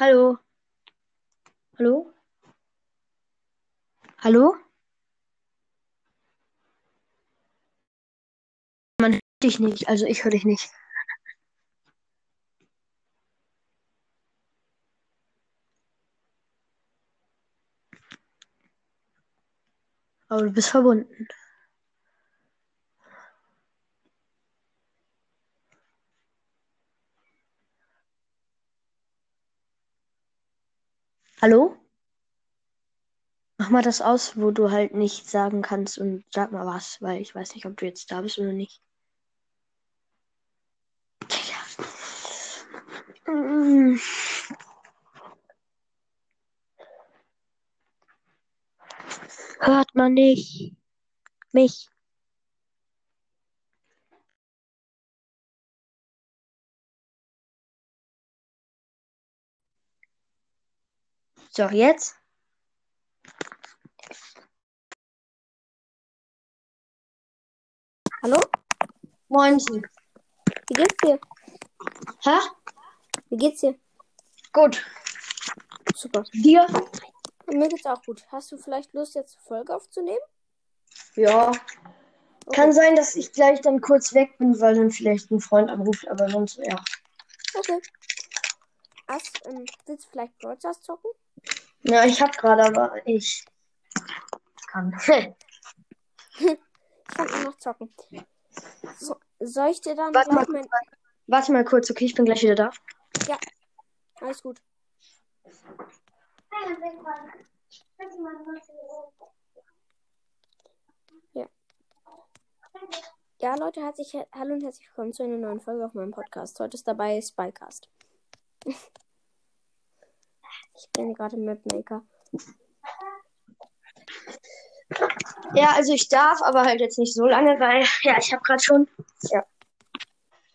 Hallo? Hallo? Hallo? Man hört dich nicht, also ich höre dich nicht. Aber du bist verbunden. Hallo? Mach mal das aus, wo du halt nicht sagen kannst und sag mal was, weil ich weiß nicht, ob du jetzt da bist oder nicht. Mm. Hört man nicht. Mich. So, jetzt? Hallo? Moinsen. Wie geht's dir? Hä? Wie geht's dir? Gut. Super. Dir? Mir geht's auch gut. Hast du vielleicht Lust, jetzt eine Folge aufzunehmen? Ja. Okay. Kann sein, dass ich gleich dann kurz weg bin, weil dann vielleicht ein Freund anruft, aber sonst, ja. Okay. Hast, ähm, willst du vielleicht Broadcast zocken? Ja, ich hab gerade, aber ich kann. Ich kann auch noch zocken. So, soll ich dir dann Warte mal, mein... Warte mal kurz, okay, ich bin gleich wieder da. Alles gut. Ja, Leute, herzlich, hallo und herzlich willkommen zu einer neuen Folge auf meinem Podcast. Heute ist dabei Spycast. Ich bin gerade Mapmaker. Ja, also ich darf, aber halt jetzt nicht so lange, weil, ja, ich habe gerade schon.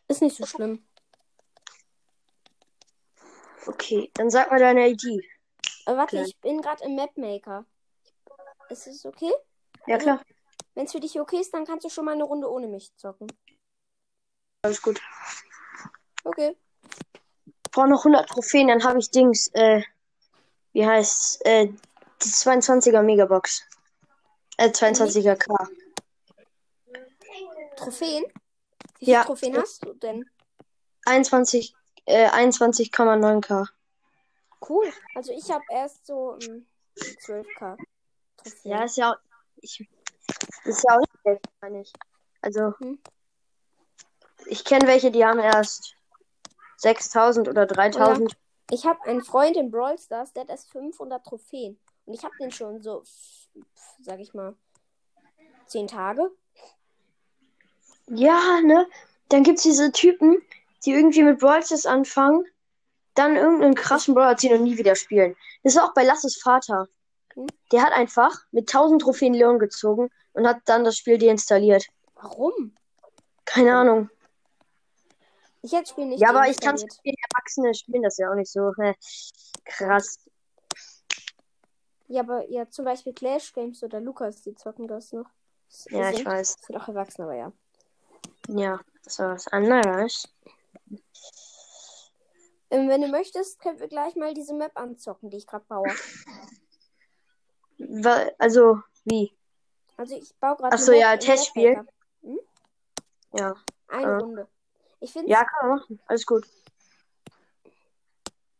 Ist nicht so schlimm. Okay, dann sag mal deine ID. Aber warte, Klar. ich bin gerade im Mapmaker. Ist es okay? Ja, klar. Wenn es für dich okay ist, dann kannst du schon mal eine Runde ohne mich zocken. Alles gut. Okay. Ich brauche noch 100 Trophäen, dann habe ich Dings, äh, wie heißt äh, die 22er Megabox. Äh, 22er K. Trophäen? Wie viele Ja. Trophäen hast du denn? 21, äh, 21,9K. Cool. Also ich habe erst so ähm, 12k Trophäen. Ja, ist ja auch, ich, ist ja auch nicht schlecht, meine ich. Also, Hm. ich kenne welche, die haben erst 6000 oder 3000. Ich habe einen Freund in Brawl Stars, der hat erst 500 Trophäen. Und ich habe den schon so, sag ich mal, 10 Tage. Ja, ne? Dann gibt's diese Typen, die irgendwie mit Brawl Stars anfangen, dann irgendeinen krassen Brawler ziehen und nie wieder spielen. Das ist auch bei Lasses Vater. Hm? Der hat einfach mit 1000 Trophäen Leon gezogen und hat dann das Spiel deinstalliert. Warum? Keine Ahnung. Ich hätte das Spiel nicht ja, aber ich kann verstehen, Erwachsene spielen das ja auch nicht so. hä, Krass. Ja, aber ja, zum Beispiel Clash Games oder Lukas, die zocken das noch. Das Ja, ich weiß. sind auch Erwachsene, aber ja. Ja, das war was anderes. Ähm, wenn du möchtest, können wir gleich mal diese Map anzocken, die ich gerade baue. Also, wie? Also ich baue gerade Ach so, ja, Testspiel. Ja. Eine Äh. Runde. Ich finde Ja, kann man machen. Alles gut.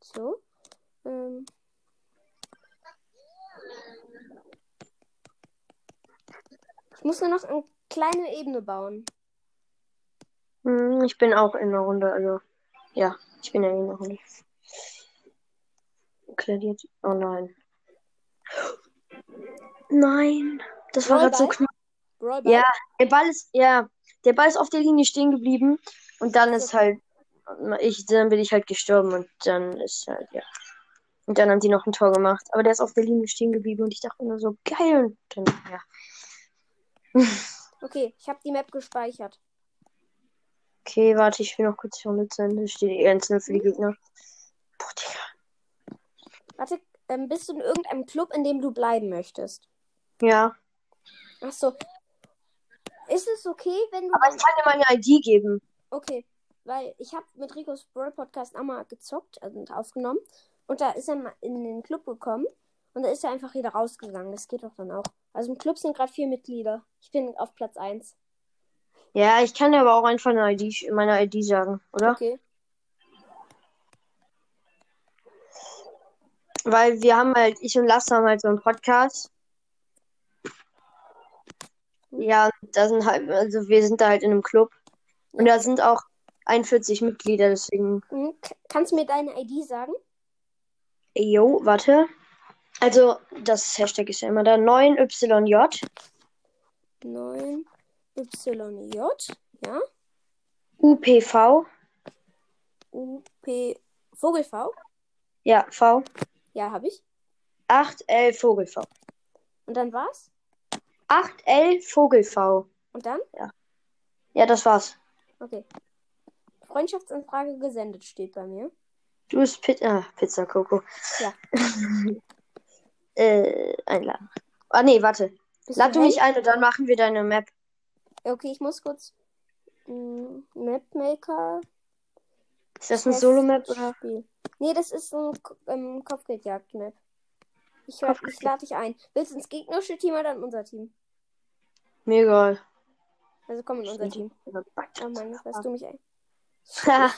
so. Ähm, ich muss nur noch eine kleine Ebene bauen. Hm, Ich bin auch in der Runde, also. Ja, ich bin ja in der Runde. Klärt. Oh nein. Nein. Das war gerade so knapp. Ja, der Ball ist, ja, der Ball ist auf der Linie stehen geblieben und dann ist halt, ich, dann bin ich halt gestorben und dann ist halt, ja. Und dann haben die noch ein Tor gemacht. Aber der ist auf der Linie stehen geblieben und ich dachte nur so, geil. Und dann, ja. Okay, ich habe die Map gespeichert. Okay, warte, ich will noch kurz die Runde zu Ende. Steht die 1 für die Gegner. Boah, Digga. Warte, ähm, bist du in irgendeinem Club, in dem du bleiben möchtest? Ja. Ach so. Ist es okay, wenn du Aber ich kann dir meine ID geben. Okay. weil ich habe mit Ricos Brawl Podcast auch mal gezockt also aufgenommen. Und da ist er mal in den Club gekommen. Und da ist er einfach wieder rausgegangen. Das geht doch dann auch. Also im Club sind gerade vier Mitglieder. Ich bin auf Platz 1. Ja, ich kann dir aber auch einfach eine ID, meine ID sagen, oder? Okay. Weil wir haben halt, ich und Lasse haben halt so einen Podcast. Ja, da sind halt, also wir sind da halt in einem Club. Und da sind auch 41 Mitglieder, deswegen. Mhm. Kannst du mir deine ID sagen? Jo, warte. Also, das Hashtag ist ja immer da. 9YJ, 9YJ. Ja. UPV, UP Vogel-V. ja, V, Ja, habe ich. 8L Vogelv. Und dann war's? 8L Vogelv. Und dann? Ja, das war's. Okay. Freundschaftsanfrage gesendet steht bei mir. Du bist Pit ah, Pizza Coco. Ja. äh, einladen. Ah, nee, warte. Bist Lad du mich ein und dann machen wir deine Map. Okay, ich muss kurz. mm, Mapmaker. Ist das eine Solo-Map oder? Spiel. Nee, das ist ein ähm, Kopfgeldjagd-Map. Ich, hör- ich lade dich ein. Willst du ins gegnerische Team oder in unser Team? Mir egal. Also komm in unser Team. Oh Mann, lässt du mich ein.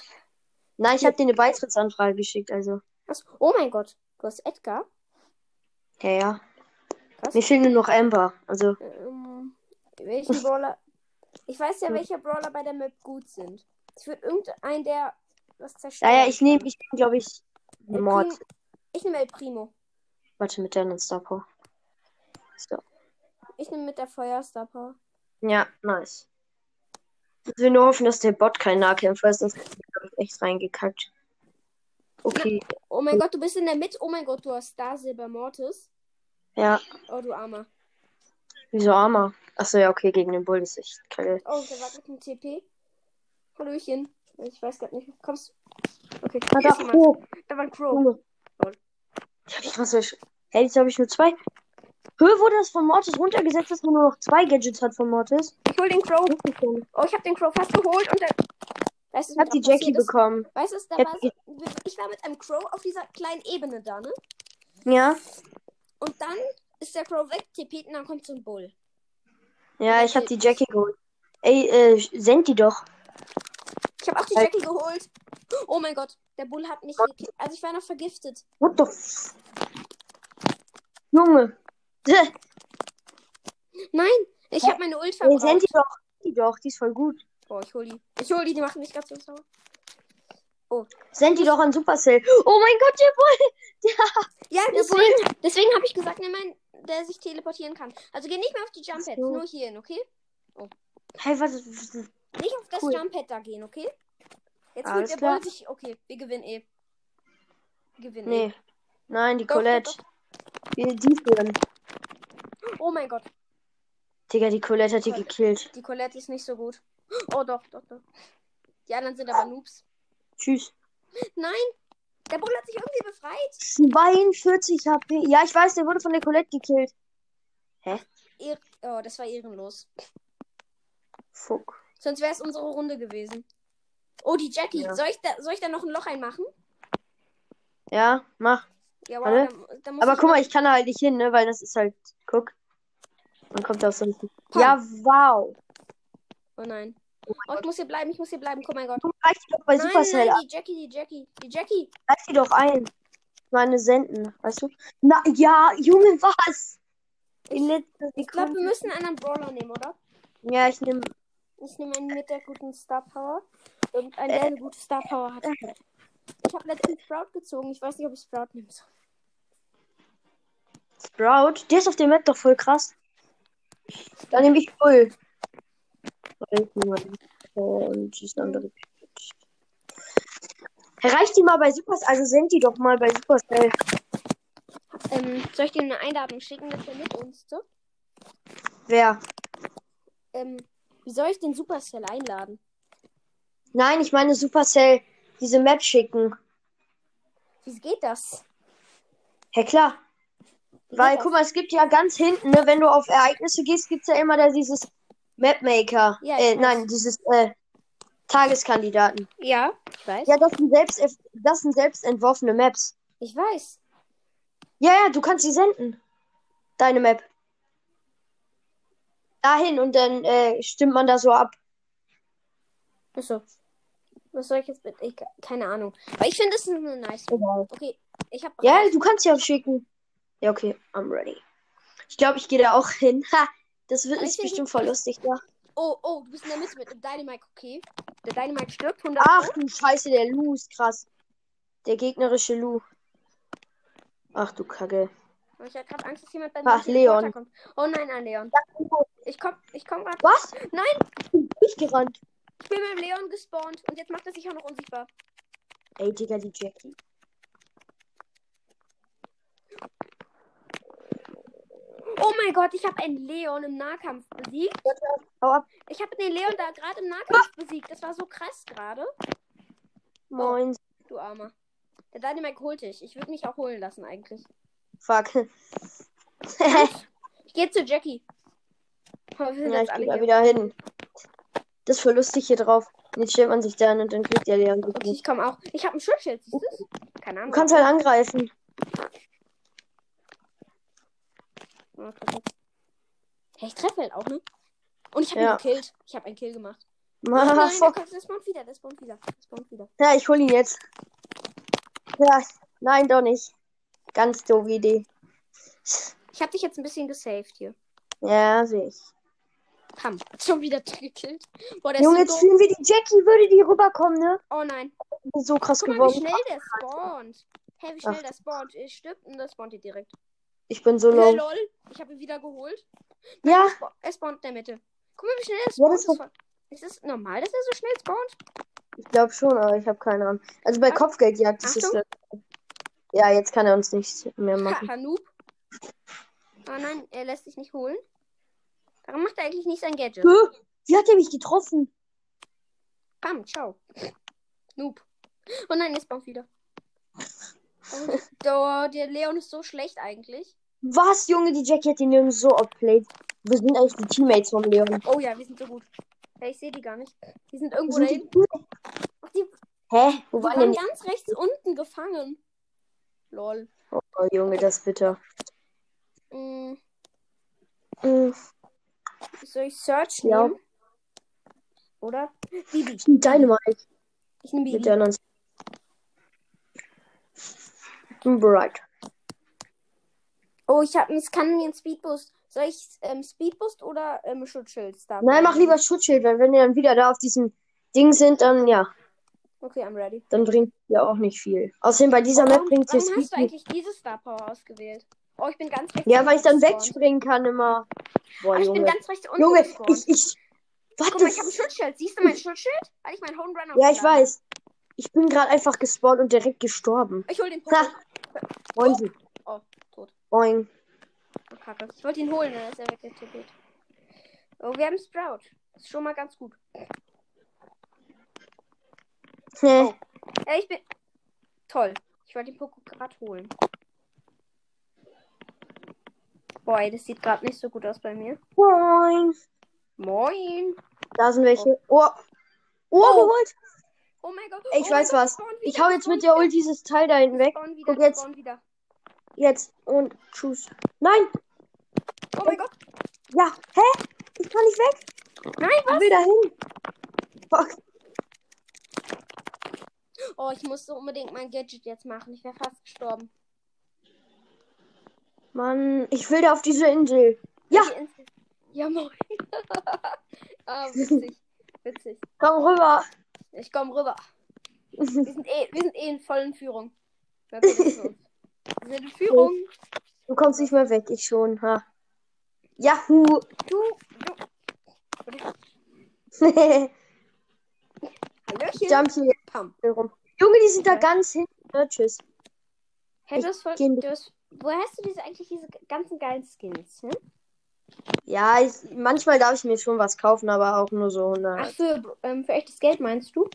Nein, ich habe dir eine Beitrittsanfrage geschickt, also. Achso. Oh mein Gott. Du hast Edgar? Ja, ja. Krass. Mir fehlt nur noch Amber. Also, Ähm, welchen Brawler? Ich weiß ja, welche Brawler bei der Map gut sind. Ich würde irgendeinen, der was zerstören ja, ja, ich nehme, ich nehm, glaube ich, Mord. Ich nehme El Primo. Warte, mit deinen Star Power. So. Ich nehme mit der Feuerstar Power. Ja, nice. Ich will nur hoffen, dass der Bot kein Nahkämpfer ist, sonst hab ich echt reingekackt. Okay, Oh mein Gott, du bist in der Mitte. Oh mein Gott, du hast Star Silber Mortis. ja. Oh, du Armer. Wieso Armer? Achso, ja, okay, gegen den Bull ist echt kacke. Oh, der wartet ein TP. Hallöchen. Ich weiß gerade nicht. Kommst du? Okay. Da, ist jemand. oh, Da war ein Crow. Ich hab nicht was. Hey, jetzt habe ich nur zwei. Höhe wurde das von Mortis runtergesetzt, dass man nur noch zwei Gadgets hat von Mortis. Ich hol den Crow. Ich Oh, ich hab den Crow fast geholt und der. Weißt du, was hab die Jackie ist? bekommen. Weißt du, was da Ich war hab so, ich war mit einem Crow auf dieser kleinen Ebene da, ne? Ja? Und dann ist der Crow weg, TP und dann kommt so ein Bull. Ja, ich hab die Jackie geholt. Ey, äh, send die doch. Ich habe auch die Äh. Jackie geholt. Oh mein Gott, der Bull hat mich. Also ich war noch vergiftet. What the f... Junge. Nein, ich habe meine Ult verbraucht. send die doch. Die doch, die ist voll gut. Oh, ich hol die. Ich hol die, die machen mich gerade so sauer. Send die doch an Supercell. Oh mein Gott, der Bull. Ja, Der deswegen, deswegen habe ich gesagt, nimm einen, der sich teleportieren kann. Also geh nicht mehr auf die Jump Pads, so. nur hierhin, okay? Hey, was ist... Nicht auf das Cool. Jump Pad da gehen, okay? Jetzt Alles der klar. Bull sich. Okay, wir gewinnen eh. Wir gewinnen Nee. eh. Nein, die Doch, Colette. doch, Die, die führen. Oh mein Gott, Digga, die Colette hat die gekillt. die Colette ist nicht so gut. Oh doch, doch, doch. Die anderen sind aber Noobs. Tschüss. Nein, der Bull hat sich irgendwie befreit. 42 HP. Ja, ich weiß, der wurde von der Colette gekillt. Ehr oh, das war ehrenlos. Fuck. Sonst wäre es unsere Runde gewesen. Oh, die Jackie. Ja. Soll, ich da, soll ich da noch ein Loch einmachen? Ja, mach. Ja, wow, da, da Aber guck mal, ich kann da halt nicht hin, ne? Weil das ist halt. Guck. Dann kommt das so. Pam. Ja, wow. Oh nein. Oh, ich muss hier bleiben, ich muss hier bleiben. Oh mein Gott. Du reicht die doch bei Nein, Supercell nein, die Jackie, die Jackie, die Jackie. Reicht die doch ein. Meine senden, weißt du? Na, ja, Junge, was? Letzte Ich glaube, wir müssen einen anderen Brawler nehmen, oder? Ja, ich nehme. Ich nehme einen mit der guten Star Power. Irgendeinen, der eine gute Star Power hat. Ich habe letztens Sprout gezogen. Ich weiß nicht, ob ich Sprout nehmen soll. Sprout. Der ist auf der Map doch voll krass. Dann nehme ich Bull. Und das andere. Erreicht die mal bei Supercell. Also send die doch mal bei Supercell. Ähm, soll ich dir eine Einladung schicken, dass er mit uns so? Wer? Ähm, wie soll ich den Supercell einladen? Nein, ich meine Supercell diese Map schicken. Wie geht das? Ja klar. Weil, guck mal, es gibt ja ganz hinten, ne, wenn du auf Ereignisse gehst, gibt's ja immer da dieses Mapmaker. Ja, äh, nein, dieses, äh, Tageskandidaten. Ja, ich weiß. Ja, das sind selbst, das sind selbst entworfene Maps. Ich weiß. Ja, ja, du kannst sie senden. Deine Map. Dahin und dann äh, stimmt man da so ab. Achso. Was soll ich jetzt mit? Ich, keine Ahnung. Aber ich finde, das ist eine nice. Map. Okay, ich habe. Ja, du kannst ja schicken. Ja, okay, I'm ready. Ich glaube, ich gehe da auch hin. Ha, das wird, ist bestimmt voll lustig, ja. Oh, oh, du bist in der Mitte mit dem Dynamite, okay. Der Dynamite stirbt 100 Ach du Scheiße, der Lu ist krass. Der gegnerische Lu. Ach du Kacke. Ich habe gerade Angst, dass jemand bei Ach, mir Leon. Teleporter kommt. Oh nein, ein Leon. Ich komm, ich komm gerade. Was? Nein, Ich gerannt. ich bin mit dem Leon gespawnt und jetzt macht er sich auch noch unsichtbar. Ey, Digga, die Jackie. Oh mein Gott, ich habe einen Leon im Nahkampf besiegt. Ich habe den Leon da gerade im Nahkampf besiegt. Das war so krass gerade. Moin. Du Armer. Der Dynamite holt dich. Ich würde mich auch holen lassen eigentlich. Fuck. Ich gehe zu Jackie. Oh, ja, ich alle geh da wieder hin. Das ist voll lustig hier drauf. Jetzt stellt man sich da und dann kriegt der Leon. Okay, ich komme auch. Ich habe ein Schutzschild, siehst du? Keine Du Ahnung. kannst halt angreifen. Hey, ich treffe halt auch, ne? Und ich habe Ja. ihn gekillt. Ich habe einen Kill gemacht. Ma, Nein, der, fuck. spawnt wieder, der spawnt wieder, der spawnt wieder. Ja, ich hol ihn jetzt. Ja, nein, doch nicht. Ganz doofe Idee. Ich habe dich jetzt ein bisschen gesaved hier. Ja, sehe ich. Komm, schon wieder gekillt. Boah, der Junge, jetzt doof. fühlen wir die Jackie, würde die rüberkommen, ne? Oh nein. So krass Guck mal, wie geworden. schnell der spawnt. Hey, wie schnell Ach. der spawnt. Er stirbt und der spawnt hier direkt. Ich bin so Hey, low. lol. Ich habe ihn wieder geholt. Ja, Er spa- spawnt in der Mitte. Guck mal, wie schnell er Ja, spawnt. das ist voll- ist es normal, dass er so schnell spawnt? ich glaube schon, aber ich habe keine Ahnung. Also bei Ach- Kopfgeldjagd ist es. Ja, jetzt kann er uns nichts mehr machen. Haha, Noob. Oh nein, er lässt sich nicht holen. Warum macht er eigentlich nicht sein Gadget? Wie hat er mich getroffen? Bam, ciao. Noob. Oh nein, er spawnt wieder. Oh, der Leon ist so schlecht eigentlich. Was, Junge, die Jackie hat den Jungen so outplayed. Wir sind eigentlich die Teammates vom Leon. Oh ja, wir sind so gut. Hey, ich sehe die gar nicht. Die sind irgendwo da hinten. Ach, die, Hä? Wo die waren denn die? ganz rechts unten gefangen. Lol. Oh, Junge, das ist bitter. Hm, Mhm. soll ich Search Ja. nehmen? Oder? Bibi. Ich nehm Dynamite Ich nehme mit Bibi. der anderen. Ich bin bereit. Oh, ich habe es kann mir ein Speedboost. Soll ich ähm, Speedboost oder ähm, Schutzschild Star Nein, mach lieber Schutzschild, weil wenn wir dann wieder da auf diesem Ding sind, dann ja, Okay, I'm ready. dann bringt ja auch nicht viel. Außerdem bei dieser Map warum bringt es warum hast Speed du eigentlich diese Star Power ausgewählt? Oh, ich bin ganz rechts Ja, weil ich dann wegspringen kann immer. Boah, Ah, ich bin ganz rechts unten Junge, ich, ich. Guck Warte. mal, ich habe ein Schutzschild. Siehst du mein Schutzschild? Weil ich meinen Home Run Ja, ich weiß. Ich bin gerade einfach gespawnt und direkt gestorben. Ich hol den. Punkt. Moin. Oh. Boing. Oh, Kacke. Ich wollte ihn holen, dann ist er weggetippt. Oh, wir haben Sprout. Das ist schon mal ganz gut. Hä? Ja, ich bin. Toll. Ich wollte den Poko gerade holen. Boah, das sieht gerade nicht so gut aus bei mir. Boing. Moin. Da sind welche. Oh. Oh, Oh. geholt. Oh mein Gott. Ich oh weiß Gott, was. Ich hau jetzt mit der Ult dieses Teil da hinten wieder, weg. die spawnen wieder, Guck jetzt. wieder. Jetzt. Und tschüss. Nein. Oh mein Gott. Ja. Hä? Ich kann nicht weg. Nein, Ich was? will da hin. Fuck. Oh, ich musste unbedingt mein Gadget jetzt machen. Ich wäre fast gestorben. Mann, ich will da auf diese Insel. Ja. Welche Insel? Ja, moin. ah, witzig. Witzig. Komm rüber. Ich komme rüber. Wir sind, eh, wir sind eh in vollen Führung. In Führung. Du kommst nicht mehr weg, ich schon. Ha. Yahoo. Du, du. Hallöchen. Jump hier Pam. rum. Junge, die sind da ganz hinten. Ja, tschüss. Hey, du hast voll, du hast, woher hast du diese, eigentlich diese ganzen geilen Skins? Hm? Ja, ich, manchmal darf ich mir schon was kaufen, aber auch nur so 100. Ach, für, ähm, für echtes Geld meinst du?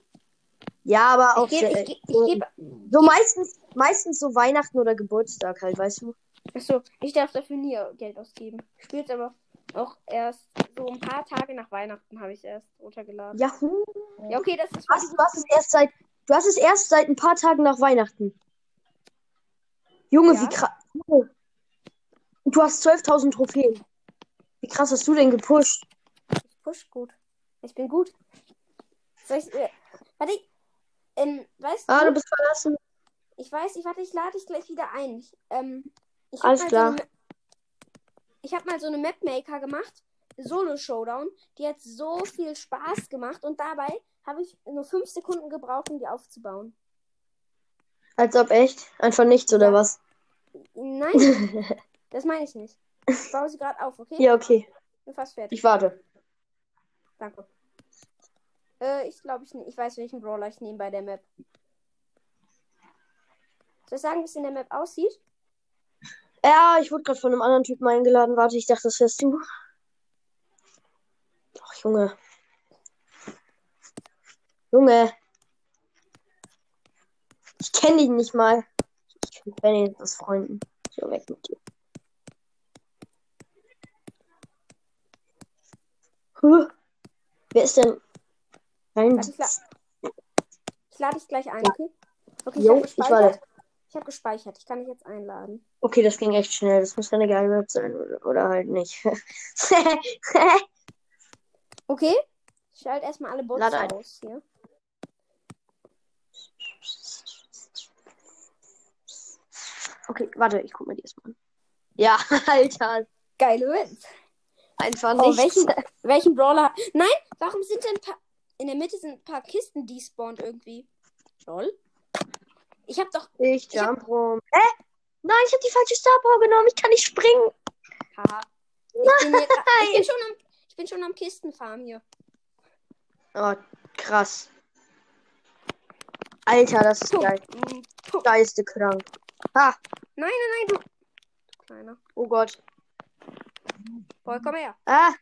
Ja, aber auch Ich gebe, sehr- ich, ich gebe, so meistens, meistens so Weihnachten oder Geburtstag halt, weißt du? achso, ich darf dafür nie Geld ausgeben. Ich spiel's aber Auch erst so ein paar Tage nach Weihnachten habe ich erst runtergeladen. Yahoo! Ja, okay, das ist. Was, du hast es erst seit. Du hast es erst seit ein paar Tagen nach Weihnachten. Junge, Ja. wie krass. Du hast 12.000 Trophäen. Wie krass hast du denn gepusht? Ich push gut. Ich bin gut. Soll ich. Äh, warte, ich. Ähm, weißt Ah, du, du bist verlassen. ich weiß, ich warte, ich lade dich gleich wieder ein. Ich, ähm, ich Alles klar. So eine, ich habe mal so eine Mapmaker gemacht. Solo Showdown. Die hat so viel Spaß gemacht und dabei habe ich nur fünf Sekunden gebraucht, um die aufzubauen. Als ob echt? Einfach nichts, oder Ja. was? Nein, das meine ich nicht. Ich baue sie gerade auf, okay? Ja, okay. Bin fast fertig. Ich warte. Danke. Äh, ich glaube, ich, ne- ich weiß, welchen Brawler ich nehme bei der Map. Soll ich sagen, wie es in der Map aussieht? Ja, ich wurde gerade von einem anderen Typen eingeladen. Warte, ich dachte, das wärst du. Ach, Junge. Junge. Ich kenne ihn nicht mal. Ich kenne ihn aus Freunden. So weg mit dir. Huh. Wer ist denn? Nein. Warte, ich, la ich lade dich gleich ein, okay? Okay, ich Jo, habe ich gespeichert. warte. Ich habe gespeichert. Ich kann dich jetzt einladen. Okay, das ging echt schnell. Das muss eine geile Web sein oder, oder halt nicht. Okay? Ich schalte erstmal alle Bots Lade ein. aus hier. okay, warte, ich guck mir die erstmal an. Ja, Alter. Geile Wins. Einfach Oh, nicht. welchen, welchen Brawler? Nein, warum sind denn ein paar. In der Mitte sind ein paar Kisten despawned irgendwie. Lol. Ich hab doch. Ich Ich hab- jump rum. Hä? Nein, ich habe die falsche Star Power genommen. Ich kann nicht springen. Haha. Ich bin, hier, ich bin schon am. Ich bin schon am Kistenfarm hier. Oh, krass. Alter, das ist Puh. geil. Mm, puh. Geiste krank. Ha, Nein, nein, nein, du. Du kleiner. oh Gott. Boy, komm her. Ah.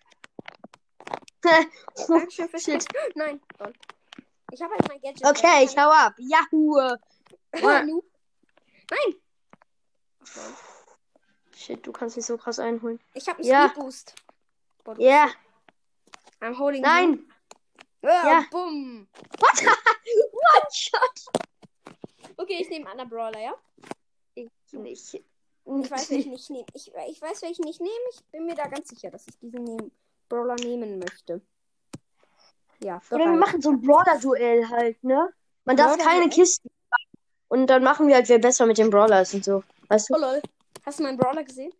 Fürs Shit. Nein. Ich habe halt mein Gadget. Okay, ich hau ab. Yahoo. Nein, Shit, du kannst mich so krass einholen. ich habe einen Ja. Speed Boost. Ja, I'm holding you. nein. Ah, Ja. Bumm. What? One shot. Okay, ich nehme anderen Brawler, ja? Ich nicht. Ich weiß, welchen ich nehme. Ich, ich weiß, welchen ich nehme. Ich bin mir da ganz sicher, dass ich diesen nehmen, Brawler nehmen möchte. Ja, Oder wir bereit. machen so ein Brawler-Duell halt, ne? Man darf keine Kisten. Und dann machen wir halt, wer besser mit dem Brawler ist und so. Weißt Oh du? lol. Hast du meinen Brawler gesehen?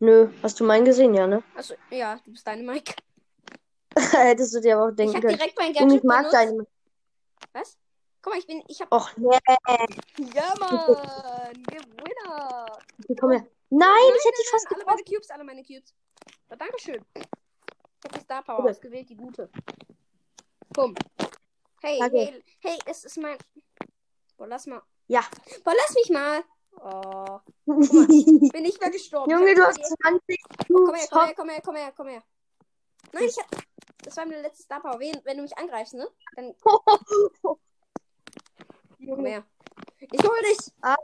Nö. Hast du meinen gesehen, ja, ne? Also, ja, du bist deine Mike. Hättest du dir aber auch Ich denken habe können. direkt mein Gadget ich mag benutzt. deine. Was? Guck mal, ich bin. Ich hab. Och, nee. Ja, Mann! Gewinner! Komm her. Nein, ich hätte dich fast Alle meine Cubes, alle meine Cubes. Ja, Dankeschön. Ich habe die Star Power ausgewählt, die gute. Bumm. Hey, Danke. hey, hey, es ist mein. Boah, lass mal. Ja. Boah, lass mich mal. Oh, bin nicht mehr gestorben. Junge, Ich du hab hast die- 20 Komm her, komm her, komm her, komm her, komm her. Nein, ich hab. Das war meine letzte Star Power. Wenn, wenn du mich angreifst, ne? Dann komm her. Ich hol dich. Nein,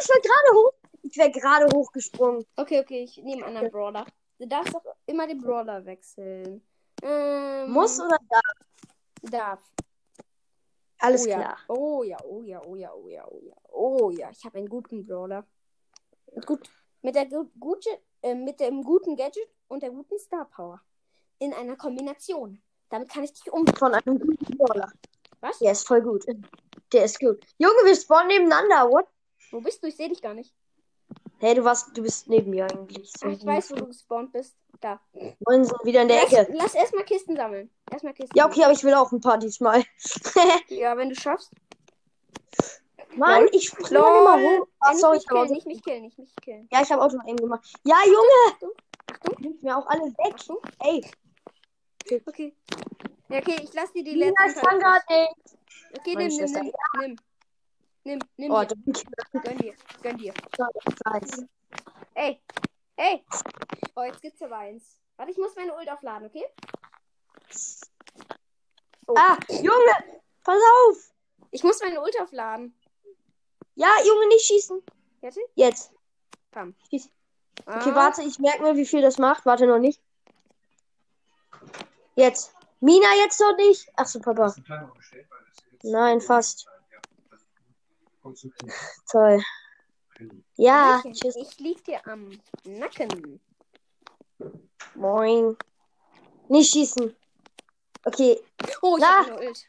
ich war gerade hoch. Ich wäre gerade hochgesprungen. Okay, okay, ich nehme einen anderen Brawler. Du darfst doch immer den Brawler wechseln. Ähm, Muss oder darf? Darf. Alles oh, ja. klar. Oh ja, oh ja, oh ja, oh ja, oh ja. Oh ja, ich habe einen guten Brawler. Gut, mit, der gu gute, äh, mit dem guten Gadget und der guten Star Power. In einer Kombination. Damit kann ich dich um. Von einem guten Brawler. Was? Der ist voll gut. Der ist gut. Junge, wir spawnen nebeneinander. What? Wo bist du? Ich sehe dich gar nicht. Hey, du warst, du bist neben mir eigentlich. Ach, ich weiß, wo du gespawnt bist. Da. Moin, sind wieder in der Lass, Ecke. lass erstmal Kisten sammeln. Erstmal Kisten. Ja, okay, aber ich will auch ein paar diesmal. sammeln. Ja, wenn du schaffst. Mann, Lol. ich springe immer Lol. hoch. Ach, nicht sorry, mich ich habe nicht mich killen, nicht mich killen. Ja, ich habe Auto eben gemacht. Ja, Junge, Achtung. nimmt mir auch alle weg. Achtung. Ey, Okay. Ja, okay, ich lass dir die letzten ich kann gerade nicht. Okay, nimm, nimm, nimm, nimm. Nimm, nimm Oh, dir. Gönn dir, gönn dir. Nice. Ey, ey. Oh, jetzt gibt's aber eins. Warte, ich muss meine Ult aufladen, okay? Oh. Ah, Junge, pass auf. Ich muss meine Ult aufladen. Ja, Junge, nicht schießen. Warte. Jetzt. Pam. Schieß. Okay, Ah, warte, ich merke mir, wie viel das macht. Warte noch nicht. Jetzt. Mina jetzt noch nicht. Ach so, Papa. Hast du einen Timer gestellt? Weil das jetzt Nein, fast. Ja, das Toll. Ja, Hallöchen, tschüss. Ich lieg dir am Nacken. Moin. Nicht schießen. Okay. Oh, ich Na. hab eine Ult.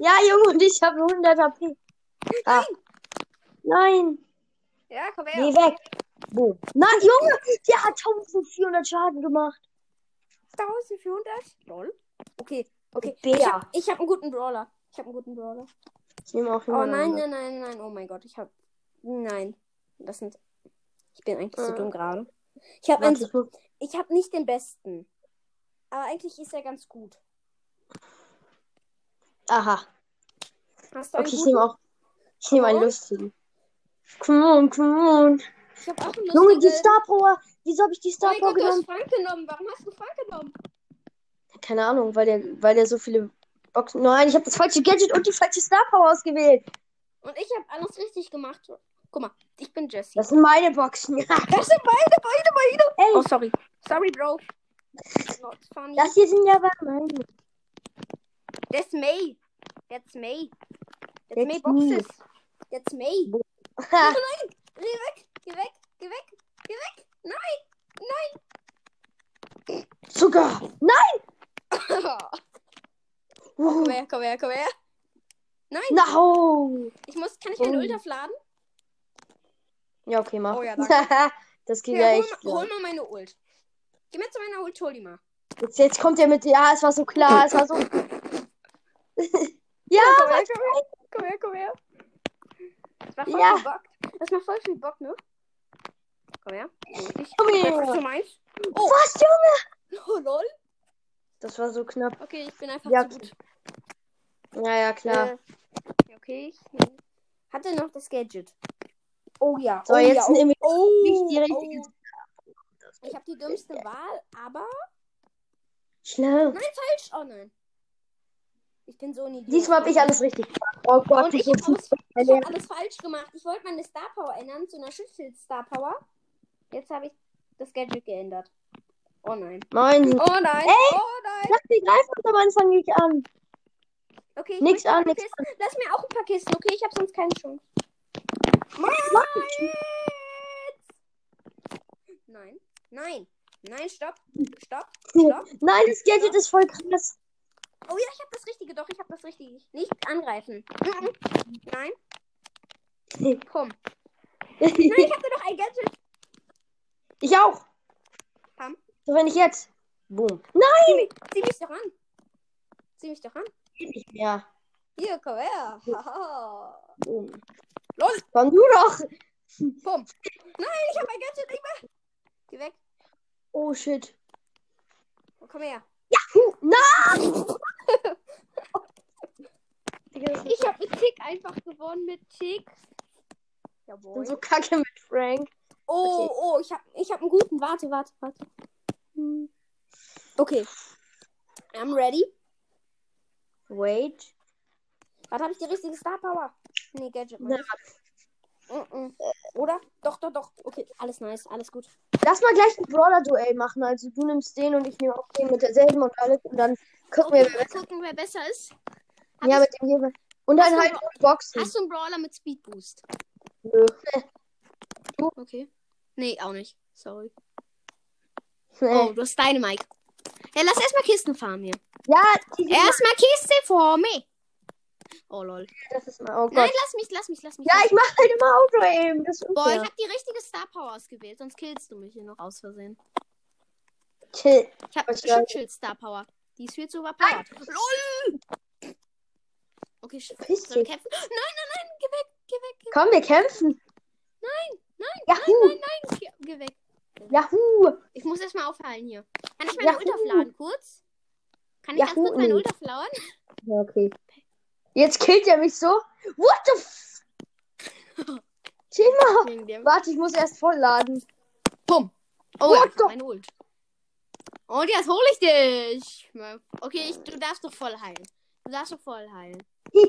Ja, Junge, und ich habe 100 HP. Ah. Nein. Ja, komm Geh her. weg. Boom. Nein, Junge, der hat 1400 Schaden gemacht. 1400? Lol. Okay, okay. Bär. Ich hab, ich hab einen guten Brawler. Ich hab einen guten Brawler. Ich nehme auch Oh nein, nein, nein, nein. Oh mein Gott, ich hab. Nein. Das sind. Ich bin eigentlich so Äh. dumm gerade. Ich hab, einen, ich muss- ich hab nicht den besten. Aber eigentlich ist er ganz gut. Aha. Hast du einen Okay, ich nehme auch. Ich nehme einen lustigen. Come on, come on. Ich hab auch einen Junge, die lustigen. Star Power. Wieso habe ich die Oh Star Power Gott, du hast genommen? Frank genommen. Warum hast du Frank genommen? Keine Ahnung, weil der, weil der so viele Boxen. Nein, ich habe das falsche Gadget und die falsche Star Power ausgewählt. Und ich hab alles richtig gemacht. Guck mal, ich bin Jessie. Das sind meine Boxen. Das sind beide, beide, beide. Ey, Oh, sorry. Sorry, Bro. Das hier sind ja aber meine. That's May. That's May. That's That's May me. Boxes. That's May. Ha, Geh weg. Geh weg. Geh weg. Geh weg. Nein. Zucker. Nein. komm Uh, her, komm her, komm her. Nein. no. Ich muss, kann ich meine Oh. Ult aufladen? Ja, okay, mach. Oh ja, das geht Ja, ja hol, echt. hol lang. mal meine Ult. Geh mir zu meiner Ult, hol die mal. Jetzt, jetzt kommt er mit. Ja, es war so klar. Es war so. ja, komm her, komm her. Komm her, komm her. Das macht voll Ja. viel Bock. Das macht voll viel Bock, ne? Komm her. Ich, Komm her. Oh, was, Junge? oh, lol. Das war so knapp. Okay, ich bin einfach Ja, zu gut. Ja, ja, klar. Äh, ja, okay, ich hatte noch das Gadget. Oh ja. So, oh jetzt ja, nehme ich oh, nicht die richtige. oh. Ich habe die dümmste Wahl, aber. Schlau. Nein, falsch. Oh nein. Ich bin so ein Idiot. Diesmal habe ich alles richtig gemacht. Oh Gott, Und ich ich habe alles, hab alles falsch gemacht. Ich wollte meine Star Power ändern zu einer Schutzschild Star Power. Jetzt habe ich das Gadget geändert. Oh nein. Mein. Oh nein. Ey! Oh nein. Lass mich greifen und am Anfang nicht an. Okay, ich Nix an, nix Kisten. Lass mir auch ein paar Kisten, okay? Ich habe sonst keine Chance. Nein. Nein. Nein, stopp. Stopp. Stopp. Nein, das Gadget ist voll krass. Oh ja, ich habe das Richtige. Doch, ich habe das Richtige. Nicht angreifen. Mhm. Nein. Komm. Nein, ich hatte doch ein Gadget. Ich auch. So, wenn ich jetzt. Boom. Nein, Zieh mich, zieh mich doch an. Zieh mich doch an. geht nicht mehr. Hier, komm her. Haha. Boom. Lol. Komm du doch. Bumm. Nein, ich habe ein Gadget nicht mehr. Geh weg. Oh shit. Oh, komm her. Huh. Nein! Ich habe mit Tick einfach gewonnen. Mit Tick. Ich Jawohl. bin so kacke mit Frank. Oh, Okay. oh, ich habe ich hab einen guten. Warte, warte, warte. Okay. I'm ready. Wait. Warte, habe ich die richtige Star Power? Nee, Gadget. Na, Mm -mm. Oder? Doch, doch, doch. Okay, alles nice, alles gut. Lass mal gleich ein Brawler-Duell machen. Also du nimmst den und ich nehme auch den mit derselben und alles. Und dann gucken Okay, wir, wer besser gucken, wer besser ist. Hab Ja, mit dem jeweils. Und dann du halt Boxen. Hast du einen Brawler mit Speed Boost? Nö. Okay. Nee, auch nicht. Sorry. Oh, du hast deine Mike. Ja, lass erstmal Kisten fahren hier. Ja, Erstmal Kiste vor mir. Oh lol. das ist mal. Oh Nein, Gott. lass mich, lass mich, lass mich. Ja, lass ich mach halt immer Auto-Aim. Das ist Boah, ich hab die richtige Star Power ausgewählt, sonst killst du mich hier noch aus Versehen. Chill. Ich hab war- Schutzschild Star Power. Die ist viel zu overpowered. LOL! Okay, sch- Verpiss sollen wir kämpfen? Nein, nein, nein, geh weg, geh weg, geh weg. Komm, wir kämpfen. Nein, nein, Yahoo. nein, nein, geh, geh weg. Yahoo. Ich muss erstmal aufheilen hier. Kann ich meine Yahoo. Ult aufladen kurz? Kann ich ganz Yahoo. kurz meine Ult aufladen? Ja, okay. Jetzt killt er mich so. What the f... Dem. Warte, ich muss erst vollladen. Pum. Oh What ja, meine Ult. Und jetzt hole ich dich. Okay, ich, du darfst doch voll heilen. Du darfst doch voll heilen.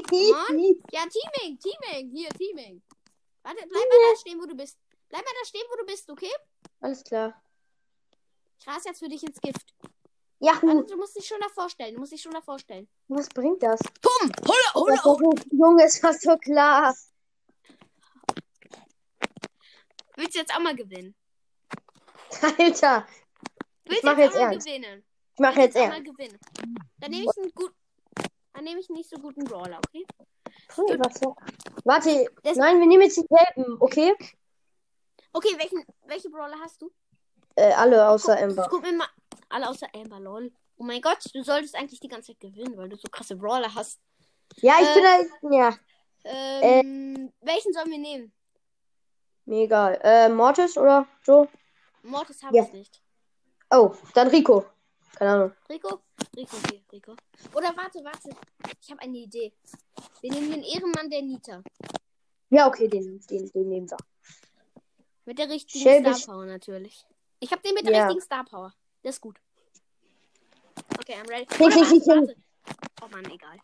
Ja, Teaming, Teaming. Hier, Teaming. Warte, bleib mal da stehen, wo du bist. Bleib mal da stehen, wo du bist, okay? Alles klar. Ich rase jetzt für dich ins Gift. Yahoo! Warte, du musst dich schon davor stellen. Du musst dich schon davor stellen. Was bringt das? Pum! Holla, holla, so, Junge, ist fast so klar. Willst du jetzt auch mal gewinnen? Alter, Willst mach du jetzt mal ernst. gewinnen? ich mache Willst jetzt mal ernst. gewinnen? Dann nehme ich einen gut. Dann nehme ich einen nicht so guten Brawler, okay? So? Warte, Das- nein, wir nehmen jetzt die gelben, okay? Okay, welchen, welche Brawler hast du? Äh, alle außer Guck, Ember. Guck mir mal. Alle außer Amber, lol. Oh mein Gott, du solltest eigentlich die ganze Zeit gewinnen, weil du so krasse Brawler hast. Ja, ich Äh, bin halt, ja, Ähm, welchen sollen wir nehmen? mir egal. Äh, Mortis oder so? Mortis habe Ja. ich nicht. Oh, dann Rico. Keine Ahnung. Rico? Rico, okay, Rico. Oder warte, warte. Ich habe eine Idee. Wir nehmen den Ehrenmann der Nita. Ja, okay, den, den, den nehmen wir. Mit der richtigen Shelby- Star Power natürlich. Ich habe den mit der Ja. richtigen Star Power. Das ist gut. Okay, I'm ready. Oder warte, klick, warte. Oh Mann, egal.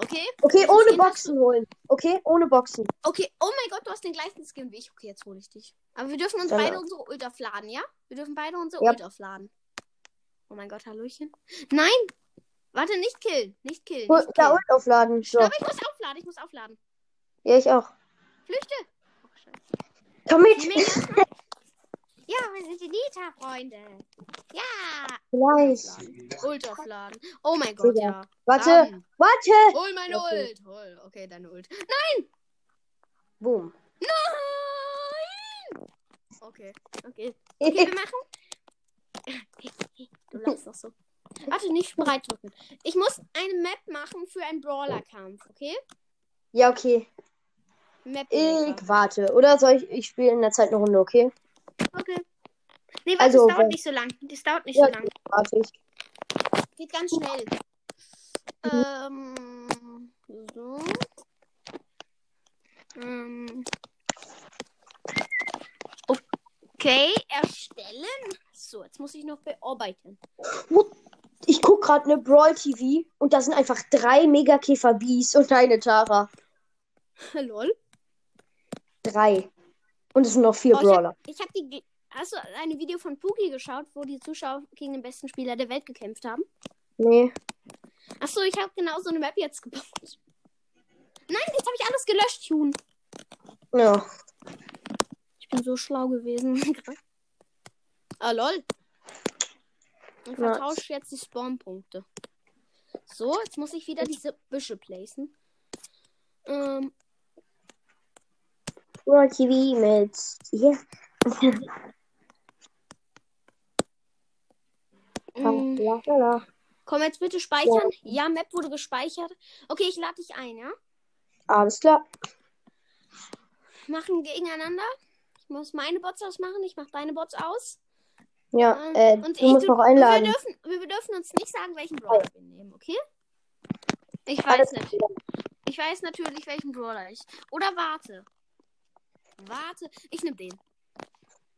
Okay. Okay, ohne Boxen holen. Okay, ohne Boxen. Okay, oh mein Gott, du hast den gleichen Skin wie ich. Okay, jetzt hole ich dich. Aber wir dürfen uns Dann- beide unsere Ult aufladen, ja? Wir dürfen beide unsere Ja. Ult aufladen. Oh mein Gott, Hallöchen. Nein! Warte, nicht killen. Nicht killen. Nicht da killen. Ult aufladen. So. Stopp, ich muss aufladen. Ich muss aufladen. Ja, ich auch. Flüchte. Oh, scheiße. Komm mit. Ja, wir sind die Nita-Freunde. Ja. Gleich. Ult aufladen. Oh mein Gott, ja. Warte, Dann. warte. Hol meine Okay. Ult. Hol. Okay, deine Ult. Boom. Nein! Okay, okay. Okay, wir machen. Du lachst doch so. Warte, nicht bereit drücken. Ich muss eine Map machen für einen Brawler-Kampf, okay? ja, okay. Map. Ich warte. Oder soll ich, ich spiele in der Zeit eine Runde, okay? Okay. Nee, warte, Also, das dauert nicht so lang. Das dauert nicht Ja. so lang. Warte ich. Geht ganz schnell. Ähm. So. Ähm. Okay, erstellen. So, jetzt muss ich noch bearbeiten. Ich guck gerade eine Brawl TV und da sind einfach drei Megakäfer Bees und eine Tara. Lol. Drei. Und es sind noch vier Oh, ich hab- Brawler. Ich habe die. ge- Hast du ein Video von Puki geschaut, wo die Zuschauer gegen den besten Spieler der Welt gekämpft haben? Nee. Achso, ich habe genau so eine Map jetzt gebaut. Nein, jetzt habe ich alles gelöscht, Jun. Ja. Ich bin so schlau gewesen. ah, lol. Ich vertausche jetzt die Spawnpunkte. So, jetzt muss ich wieder diese Büsche placen. Ähm, Brawl TV mit. Hier. mm, komm jetzt bitte speichern. Ja, Map wurde gespeichert. Okay, ich lade dich ein, ja? Alles klar. Machen gegeneinander. Ich muss meine Bots ausmachen. Ich mache deine Bots aus. Ja, Ähm, äh, und du ich- musst du- noch einladen. Wir dürfen, wir dürfen uns nicht sagen, welchen Brawler wir nehmen, okay? Ich weiß Alles nicht. Ich weiß natürlich, welchen Brawler ich. Oder warte. Warte. Ich nehme den.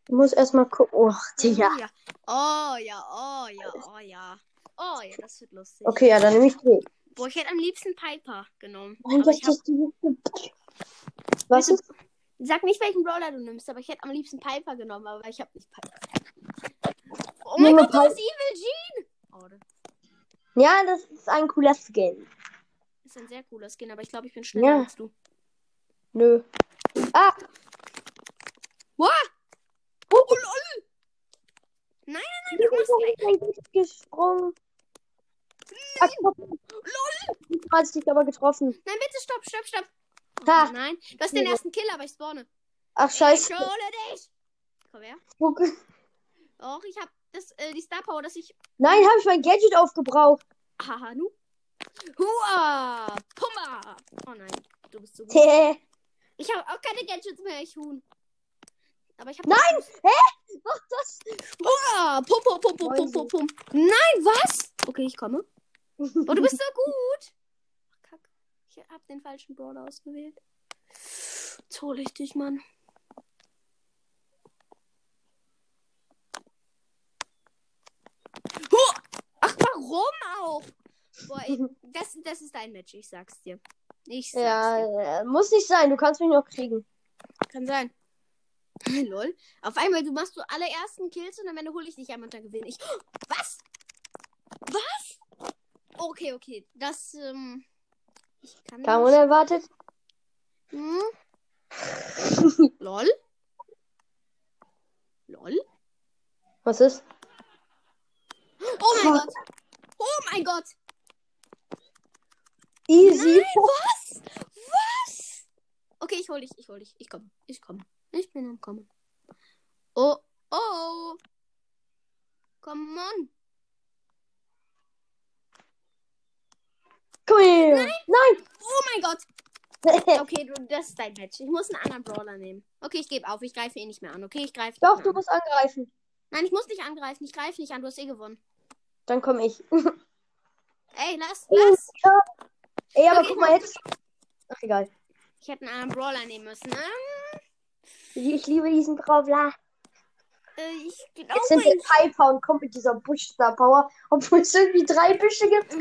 Du musst erstmal gucken. Oh, Digga. Oh ja. Oh ja, oh ja, oh ja. Oh ja, das wird lustig. Okay, ja, dann nehme ich den. Boah, ich hätte am liebsten Piper genommen. Gott, ich hab, das die. Was ist? Sag nicht, welchen Brawler du nimmst, aber ich hätte am liebsten Piper genommen, aber ich habe nicht Piper. Oh mein Gott, du Pi- hast Evil Jean! Oh, das Ja, das ist ein cooler Skin. ist ein sehr cooler Skin, aber ich glaube, ich bin schneller Ja. als du. Nö. Ah! What? Oh, Nein, nein, nein, du musst gleich. gesprungen. Ach, LOL! Du hast dich aber getroffen. Nein, bitte stopp, stopp, stopp. Oh, Ha. nein, du hast den ersten Kill, aber ich spawne. Ach, scheiße. Ich hole dich. Komm her. Guck. Och, ich hab das, äh, die Star Power, dass ich. Nein, habe ich mein Gadget aufgebraucht. Haha, nu. Hua! Pumba! Oh nein, du bist so gut. Ich habe auch keine Gadgets mehr, ich Huhn. Aber ich habe. Nein! Hä? Mach das. Hurra! Pum, pum, pum, pum, pum, pum, pum. Nein, was? Okay, ich komme. Oh, du bist so gut. Ach, kack. Ich hab den falschen Brawler ausgewählt. Jetzt hole ich dich, Mann. Huh! Ach, warum auch? Boah, ey, das, das ist ein Match, ich sag's dir. Ich sag's dir. Ja, äh, muss nicht sein. Du kannst mich noch kriegen. Kann sein. Lol. Auf einmal, du machst du alle ersten Kills und am Ende hole ich dich einmal und dann gewinne ich. Was? Was? Okay, okay. Das, ähm. Ich kann. Kam nicht- unerwartet. Hm? Lol. Lol. Was ist? Oh mein Gott. Oh mein Gott. Easy. Nein, was? Was? Okay, ich hol dich, ich hol dich. Ich komme. Ich komme. Ich bin am Kommen. Oh, oh. Come on. Komm her. Nein. Oh mein Gott. Okay, du, das ist dein Match. Ich muss einen anderen Brawler nehmen. Okay, ich gebe auf. Ich greife ihn nicht mehr an. Okay, ich greife. Doch, du mehr musst angreifen. an. Nein, ich muss nicht angreifen. Ich greife nicht an. Du hast eh gewonnen. Dann komm ich. Ey, lass, lass. Ey, aber Okay, guck mal jetzt. Ach, egal. Ich hätte einen anderen Brawler nehmen müssen. Ähm, Ich liebe diesen Brawler. äh, ich glaube, Jetzt sind wir Piper und kommt mit dieser Busch-Star Power, obwohl es irgendwie drei Büsche gibt.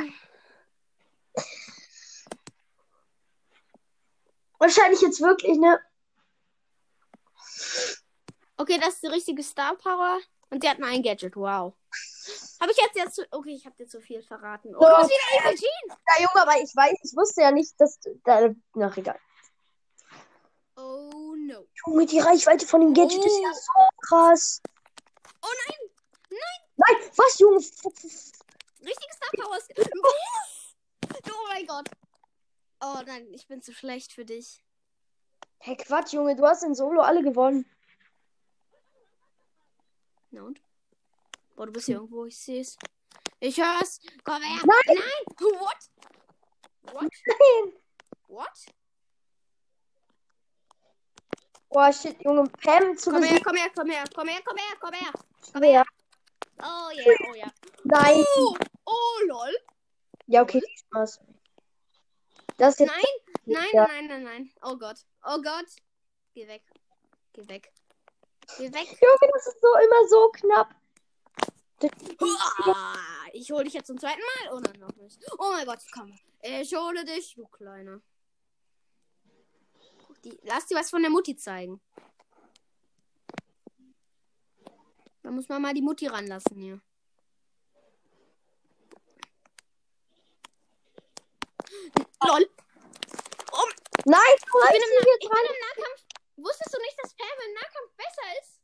Wahrscheinlich jetzt wirklich, ne? Okay, das ist die richtige Star Power. Und sie hat nur ein Gadget. Wow. Habe ich jetzt jetzt zu... Okay, ich habe dir zu viel verraten. Oh, du bist wieder Evil Jean. Ja, Junge, aber ich weiß, ich wusste ja nicht, dass. Da, ach, egal. Oh no. Junge, die Reichweite von dem Gadget ist ja so krass. Oh nein. Nein. Nein, was, Junge? F- f- Richtige Star Power. Was? Oh mein Gott. Oh nein, ich bin zu schlecht für dich. Hey, Quatsch, Junge, du hast in Solo alle gewonnen. Na und? Boah, du bist hier irgendwo. Ich sehe es. Ich hör's. Komm her. Nein. Nein. What? What? Nein. What? Boah, shit, Junge, Pam zu Komm her, komm her, komm her, komm her, komm her, komm her. Komm her. Oh yeah, oh ja. Nein. Oh, oh lol. Ja, okay, Spaß. Das jetzt Nein, nein, Ja. nein, nein, nein. Oh Gott. Oh Gott. Geh weg. Geh weg. Geh weg. Junge, das ist so immer so knapp. Ich hole dich jetzt zum zweiten Mal. Oh nein, noch nicht. Oh mein Gott, komm. Ich hole dich, du Kleiner. Die, lass dir was von der Mutti zeigen. Da muss man mal die Mutti ranlassen hier. Lol. Nein, Ich bin, im ich bin im Nahkampf. Wusstest du nicht, dass Pam im Nahkampf besser ist?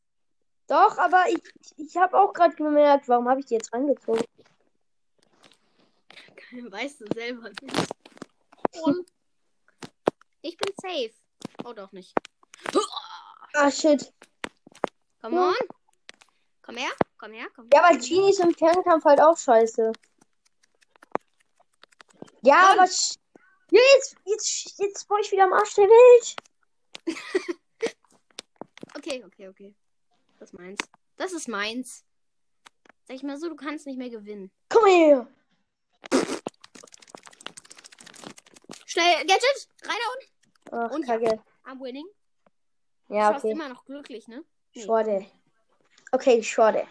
Doch, aber ich, ich habe auch gerade gemerkt, warum habe ich die jetzt rangezogen? Weißt du selber nicht. Und ich bin safe. Oh, doch nicht. Ah, shit. Come on. Komm her, komm her, komm her. Ja, aber Genies im Fernkampf halt auch scheiße. Ja, Komm. aber. sch- Ja, jetzt, jetzt, jetzt war ich wieder am Arsch der Welt. Okay, okay, okay. Das ist meins. Das ist meins. Sag ich mal so, du kannst nicht mehr gewinnen. Komm her. Schnell, Gadget, rein da unten. Ach, Und ja. kacke. I'm winning. Ja, Du schaust okay. immer noch glücklich, ne? Nee. Schade. Okay, schade.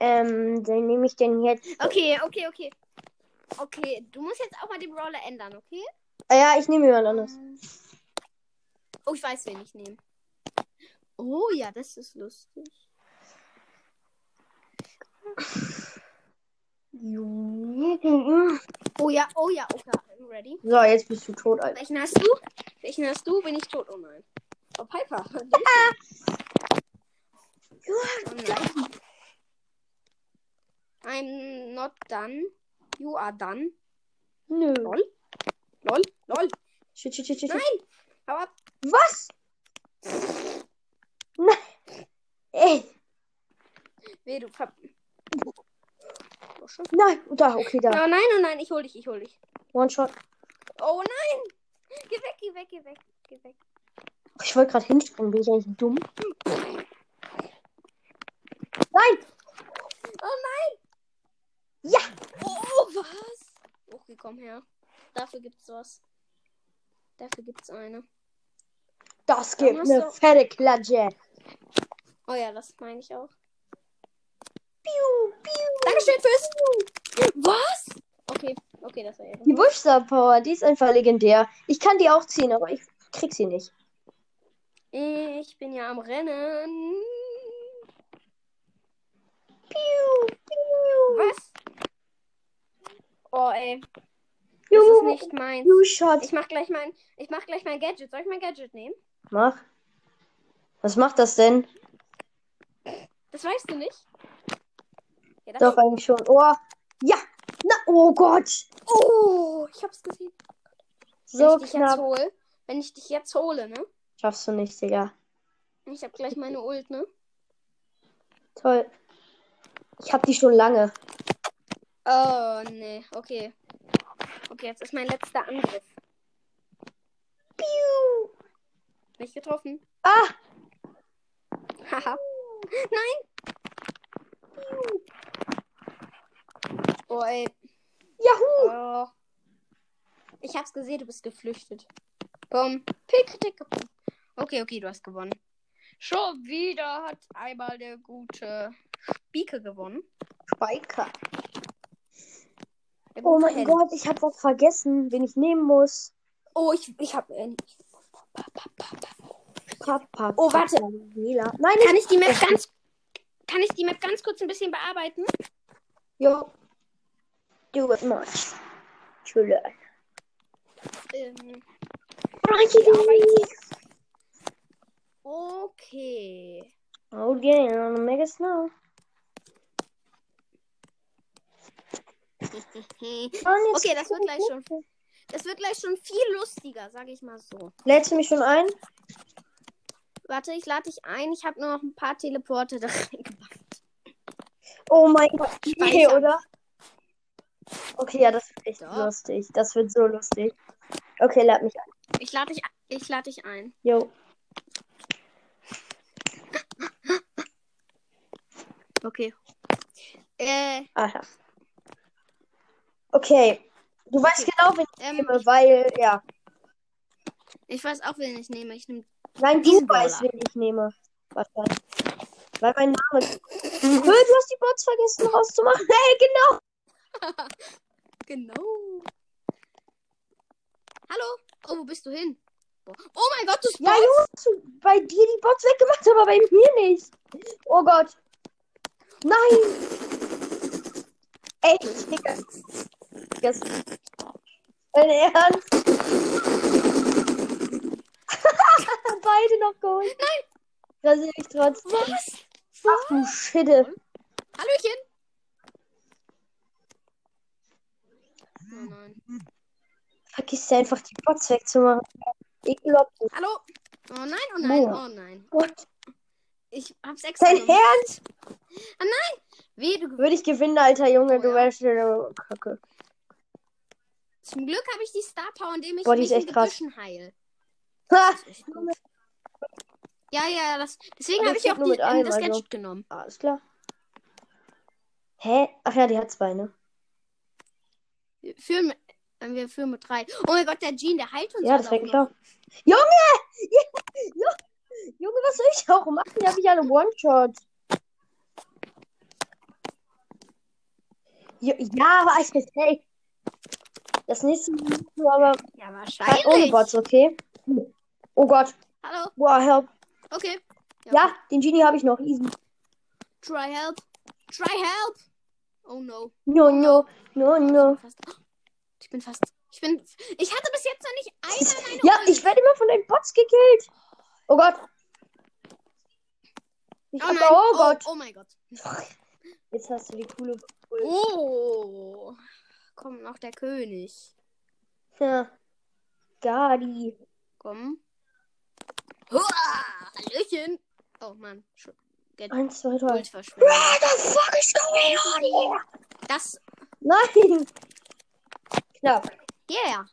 Ähm, dann nehme ich den jetzt. Okay, okay, okay. Okay, du musst jetzt auch mal den Brawler ändern, okay? Ah, ja, ich nehme jemand anderes. Oh, ich weiß, wen ich nehme. Oh ja, das ist lustig. Junge. Oh ja, oh ja, okay. I'm ready. So, jetzt bist du tot, Alter. Welchen hast du? Welchen hast du? Bin ich tot? Oh nein. Oh, Piper. Oh nein. I'm not done. You are done. Nö. Lol. Lol. Lol. Shit, shit, shit, shit. Nein. Hau ab. Was? Nein. Ey. Weh, du schon. Nein. Da, okay, da. Oh nein, oh nein, ich hol dich, ich hol dich. One shot. Oh nein. Geh weg, geh weg, geh weg, geh weg. Ich wollte gerade hinspringen. Bin ich eigentlich dumm? Nein. Oh nein. Ja. Oh, was? Okay, komm her. Dafür gibt's was. Dafür gibt's eine. Das gibt eine du- fette Klatsche. Oh ja, das meine ich auch. Piu, piu. Dankeschön fürs. Was? Okay, okay, das war ja. Die Buchstar Power, die ist einfach legendär. Ich kann die auch ziehen, aber ich krieg sie nicht. Ich bin ja am Rennen. Piu, piu. Was? Oh, ey. Das ist Juhu. nicht meins. Shot. Ich mach gleich mein, ich mach gleich mein Gadget. Soll ich mein Gadget nehmen? Mach. Was macht das denn? Das weißt du nicht? Ja, das Doch, eigentlich schon. Oh. Ja. Na, oh Gott. Oh, ich hab's gesehen. So wenn ich dich jetzt knapp. hole, wenn ich dich jetzt hole, ne? Schaffst du nicht, Digga. Ich hab gleich meine Ult, ne? Toll. Ich hab die schon lange. Oh, nee. Okay. Okay, jetzt ist mein letzter Angriff. Piu. Nicht getroffen. Ah. Haha. Nein. Oh, ey. Yahoo. Oh. Ich hab's gesehen, du bist geflüchtet. Bumm. Pick. Okay, okay, du hast gewonnen. Schon wieder hat einmal der gute Spieke gewonnen. Speiker. Oh mein Hen. Gott, ich hab was vergessen, wen ich nehmen muss. Oh, ich, ich hab. Äh. Oh, warte. Nein, kann ich die Map ganz. Kann ich die Map ganz kurz ein bisschen bearbeiten? Jo. Do it much. Schule. Ähm, Okay. okay. Oh on the mega snow. Okay, das wird gleich schon. Das wird gleich schon viel lustiger, sag ich mal so. Lädst du mich schon ein? Warte, ich lade dich ein. Ich habe nur noch ein paar Teleporte da reingemacht. Oh mein Gott, nee, oder? Okay, ja, das wird echt Doch. lustig. Das wird so lustig. Okay, lad mich ein. Ich lade dich, ich lade dich ein. Jo. Okay. Äh, Aha. Okay. Du weißt Okay. genau, wen ich ähm, nehme, weil, ja. ich weiß auch, wen ich nehme. Ich nehme. Nein, du weißt, Brawler. wen ich nehme. Wahrscheinlich. Weil mein Name. Du hast die Bots vergessen rauszumachen. Hey, genau. Genau. Hallo? Oh, wo bist du hin? Oh mein Gott, du Ja, spawnst. Hast du bei dir die Bots weggemacht, aber bei mir nicht. Oh Gott. Nein. Echt, Digga. Das Dein Ernst? Beide noch geholt. Nein. Rasier ich trotzdem. Was? Ach du Schitte. Hallöchen. Nein. Vergiss einfach die Bots wegzumachen. Ekelhaft. Hallo? Oh nein, oh nein, oh nein. Gott. Ich hab's extra Dein gemacht. Ernst? Weh, du Würde ich gewinnen, alter Junge. Oh, du ja. wärst schon kacke. Zum Glück habe ich die Star Power, indem ich Boah, die mich in. Gebüschen heil. Ha! Ja, ja, das, deswegen habe ich auch die, mit einem, das also. Gadget genommen. Alles klar. Hä? Ach ja, die hat zwei, ne? Führen, mit- äh, wir führen mit drei. Oh mein Gott, der Jean, der heilt uns Ja, das wäre auch klar. Junge! Ja, Junge, was soll ich auch machen? Die habe ich alle One-Shot. Ja, aber ich hey. Das nächste Mal aber. Ja, kein- wahrscheinlich. ohne Bots, okay? Oh Gott. Hallo? Boah, help. Okay. Ja, den Genie habe ich noch. Easy. Try help. Try help. Oh no. No, no, no, Oh, no. Ich bin fast. Ich bin fast. Ich bin. Ich hatte bis jetzt noch nicht meine Ja, Ult. ich werde immer von den Bots gekillt. Oh Gott. Ich Oh hab da, oh Gott. Oh mein Gott. Jetzt hast du die coole. Oh. Komm, noch der König. Ja. Gadi. Komm. Hallöchen. Oh Mann. Sch- Get Eins, zwei, drei. Ult verschwendet. What the fuck is going on here? Das. Nein. Knapp. Yeah.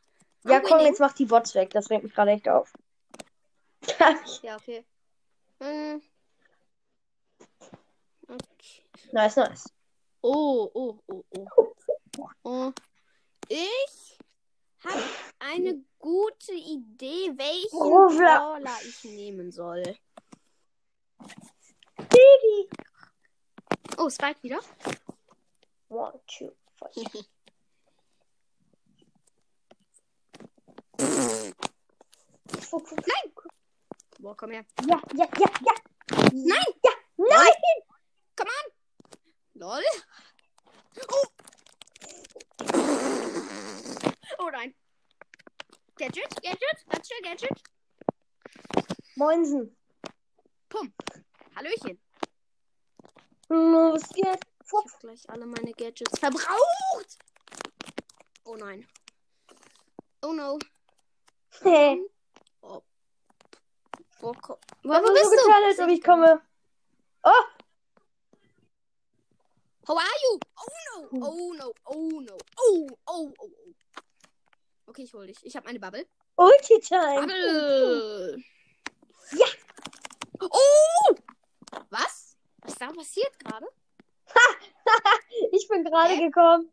Ja, komm, jetzt mach die Bots weg. Das regt mich gerade echt auf. Ja, okay. Hm. Okay. nice, nice. Oh, oh, oh, oh. Oh. Ich habe eine gute Idee, welchen Brawler ich nehmen soll. Oh, Spike wieder. One, two, three. Nein! Boah, komm her. Ja, ja, ja, ja. Nein! Ja, nein! Lol. Oh. Oh nein. Gadget, Gadget, Gadget, Gadget. Moinsen. Pum. Hallöchen. Los geht's. Ich hab gleich alle meine Gadgets verbraucht. Oh nein. Oh no. Hey. Oh. Boah, komm. Wo, wo bist du als ob ich komme? Oh, How are you? Oh no. Oh no. Oh no. Oh, oh, oh, oh. Okay, ich hol dich. Ich habe eine Bubble. Ulti-Time. Bubble. Ja. Oh! Was? Was ist da passiert gerade? Ich bin gerade gekommen.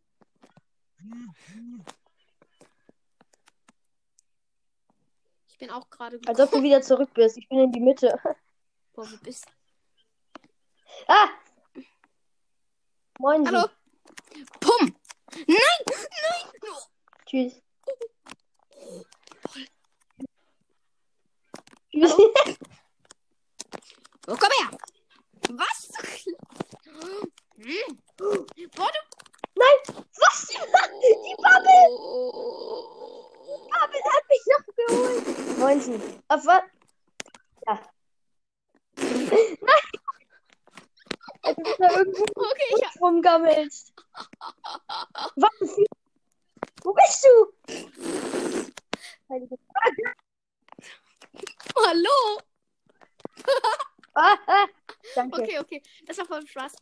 Ich bin auch gerade. Als ob du wieder zurück bist. Ich bin in die Mitte. Boah, wo bist Ah! Moin. Hallo? Pum! Nein! Nein! Tschüss. Tschüss. Oh, komm her! Was? Hm. Boah. Nein! Was? Die Bubble! Bubble hat mich noch geholt. 19. Auf was? Ja. Nein! Du bist da irgendwo Okay, ich hab. rumgammelst. Was? Wo bist du? Hallo! Danke. Okay, okay. Das war voll Spaß.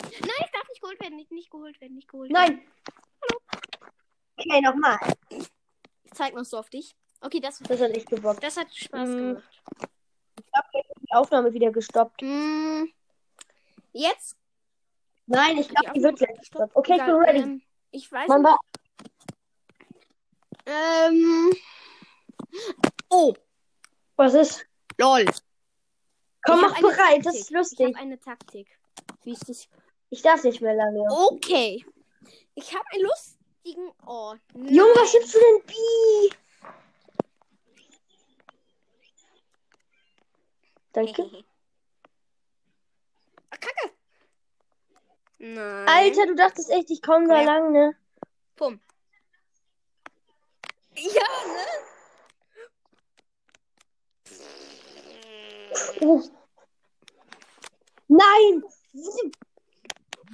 Nein, ich darf nicht geholt werden. Nicht, nicht geholt werden. Nicht geholt Nein. werden. Okay, nochmal. Ich zeig noch so auf dich. Okay, das, Das hat echt gebockt. das hat Spaß Mm. gemacht. Die Aufnahme wieder gestoppt. Mm. Jetzt? Nein, ich glaube, die wird gleich Stopp. gestoppt. Okay, ich bin ready. Ähm, ich weiß Man nicht. Ähm. Oh, Was ist? lol. Komm, Ich mach bereit. Das ist Ich lustig. habe eine Taktik. Wie ich dich. Ich darf nicht mehr lange. Okay. Ich habe einen lustigen Ort. Junge, was gibst du denn Bi? Danke. Ah, Kacke. Nein. Alter, du dachtest echt, ich komme da lang, ne? Pum. Ja, ne? Oh. Nein!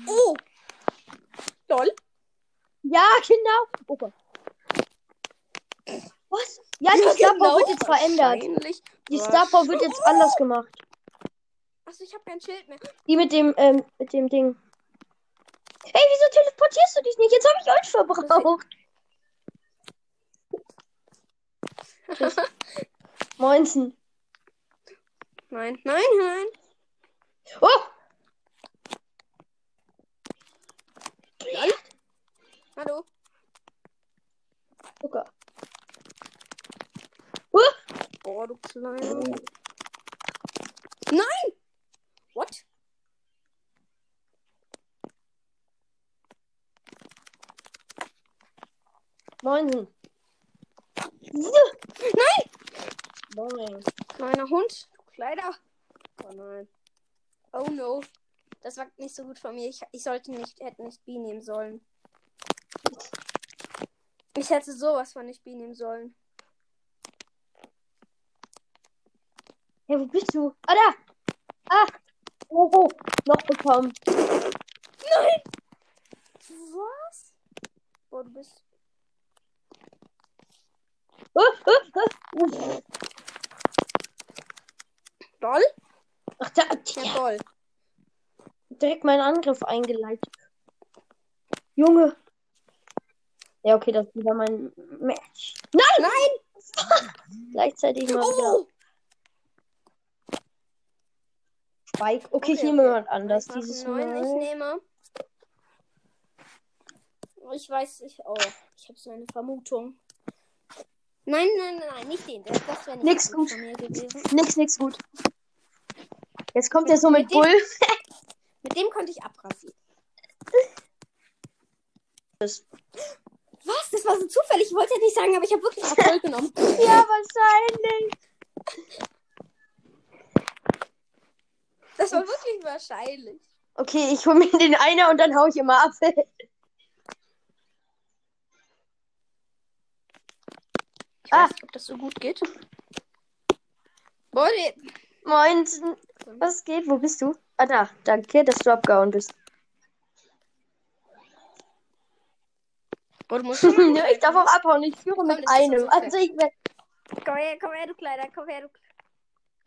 Oh. Lol. Ja, genau. Oh Gott. Was? Ja, die Star Power wird jetzt verändert. Die Star Power wird jetzt anders gemacht. Achso, ich habe kein Schild mehr. Die mit dem, ähm, mit dem Ding. Hey, wieso teleportierst du dich nicht? Jetzt habe ich euch verbraucht. Moinsen. Nein, nein, nein. Oh! Hallo. Zucker. Oh! Oh, du kleiner. Nein! What? Moinsen. Nein! Moin. Kleiner Hund. Du Kleiner. Oh nein. Oh no. Das war nicht so gut von mir. Ich, ich sollte nicht, hätte nicht B nehmen sollen. Ich hätte sowas von nicht B nehmen sollen. Hey, wo bist du? Ah, da! Ah! Oh, oh. Noch bekommen. Nein! Was? Boah, du bist. Oh, oh, oh. Doll? Ach, da. Ja, doll. Direkt meinen Angriff eingeleitet. Junge. Ja, okay, das ist wieder mein Match. Nein! Nein! Gleichzeitig mal wieder Oh! Spike. Okay, ich Okay, nehme okay. jemand anders Ich dieses neuen. Ich Mal. nehme. Ich weiß, ich. Oh, ich habe so eine Vermutung. Nein, nein, nein, nicht den. Das, wäre nicht Nix gut gut. von mir gewesen. Nix, nix gut. Jetzt kommt er so mit mit dem- Bull. Mit dem konnte ich abrasieren. Das- Was? Das war so zufällig. Ich wollte ja nicht sagen, aber ich habe wirklich Erfolg genommen. Ja, wahrscheinlich. Das war wirklich wahrscheinlich. Okay, ich hole mir den einer und dann hau ich immer ab. Ich Ah. weiß nicht, ob das so gut geht. Boah, Moin. Was geht? Wo bist du? Ah, da. Danke, dass du abgehauen bist. Du musst mal Ja, ich darf auch abhauen. Ich führe mit einem. Also ich werd... Komm her, komm her, du Kleiner, komm her, du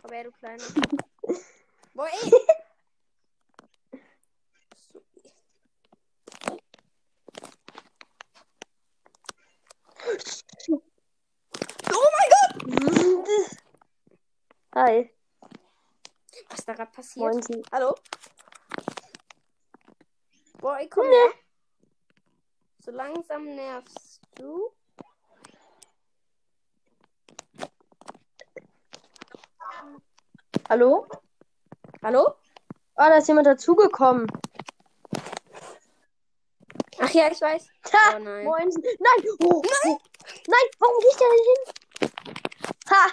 Komm her, du Kleiner. Boah, ey. Oh mein Gott! Hi. Was ist da gerade passiert? Moin. Hallo? Boah, komm her. So langsam nervst du. Hallo? Hallo? Ah, da ist jemand dazugekommen. Ach ja, ich weiß. Ha! Oh nein. Moin. Nein! Oh, nein! Nein! Warum geht der denn hin? Ha!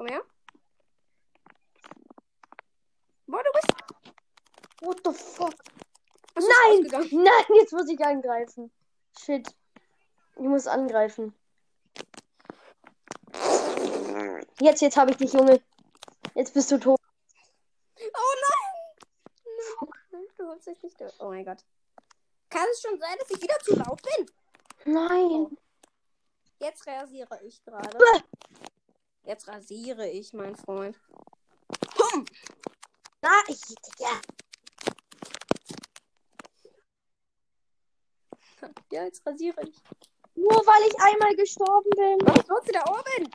Komm her. Boah, du bist. What the fuck? Ach, so, ist Nein! ausgegangen. Nein, jetzt muss ich angreifen. Shit. Ich muss angreifen. Jetzt, jetzt habe ich dich, Junge. Jetzt bist du tot. Oh nein! Du holst dich nicht durch. Oh mein Gott. Kann es schon sein, dass ich wieder zu laut bin? Nein. Jetzt rasiere ich gerade. Jetzt rasiere ich, mein Freund. Hm. Na, ich. Ja. Ja, jetzt rasiere ich. Nur weil ich einmal gestorben bin. Was? Wo sie da oben?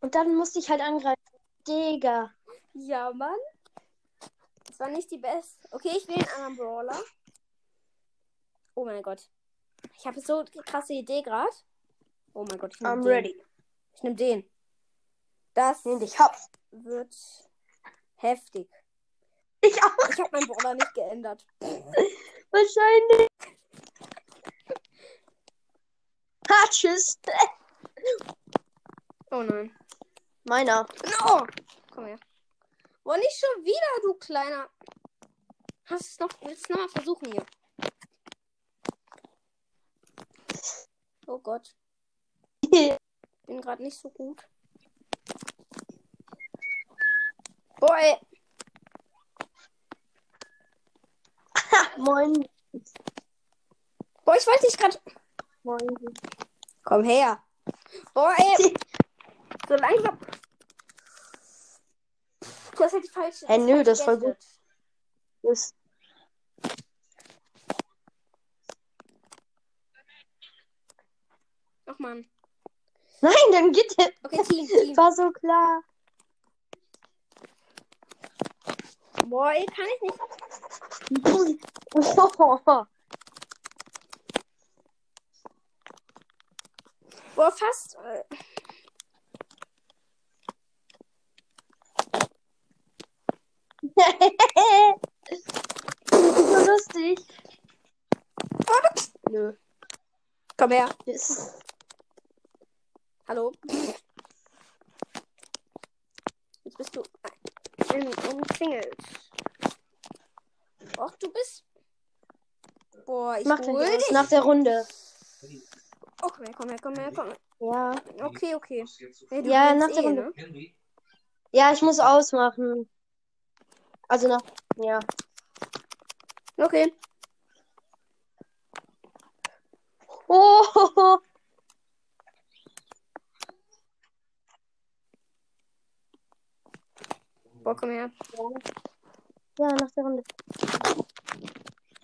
Und dann musste ich halt angreifen. Digga. Ja, Mann. Das war nicht die beste. Okay, ich will einen anderen Brawler. Oh mein Gott. Ich habe so eine krasse Idee gerade. Oh mein Gott, ich nehme I'm den. ready. Ich nehme den. Das Nimm dich hops. wird heftig. Ich auch. Ich habe meinen Brawler nicht geändert. Wahrscheinlich. Tschüss. Oh nein. Meiner. No! Komm her. Boah, nicht schon wieder, du kleiner. Hast es noch, willst du noch mal versuchen hier? Oh Gott. Bin gerade nicht so gut. Boah, ey. Moin. Boah, ich wollte dich gerade. Moin. Komm her. Boah, ey. So langsam. Du hast halt die falsche. Hä, nö, das ist voll vergessen. Tschüss. Ach man. Nein, dann geht der. Okay, Team, Team. War so klar. Boah, ey, kann ich nicht. Oh. Boah, fast. so lustig. Nö. Komm her. Yes. Hallo. Jetzt bist du in, umzingelt. Och, du bist. Boah, ich Mach hol dich. Nach der Runde. Oh, komm her, komm her, komm her, komm her. Ja. Okay, okay. Ja, willst nach der eh, Runde. ne? Ja, ich muss ausmachen. Also nach. Ja. Okay. Oh. Boah, komm her. Ja, nach der Runde.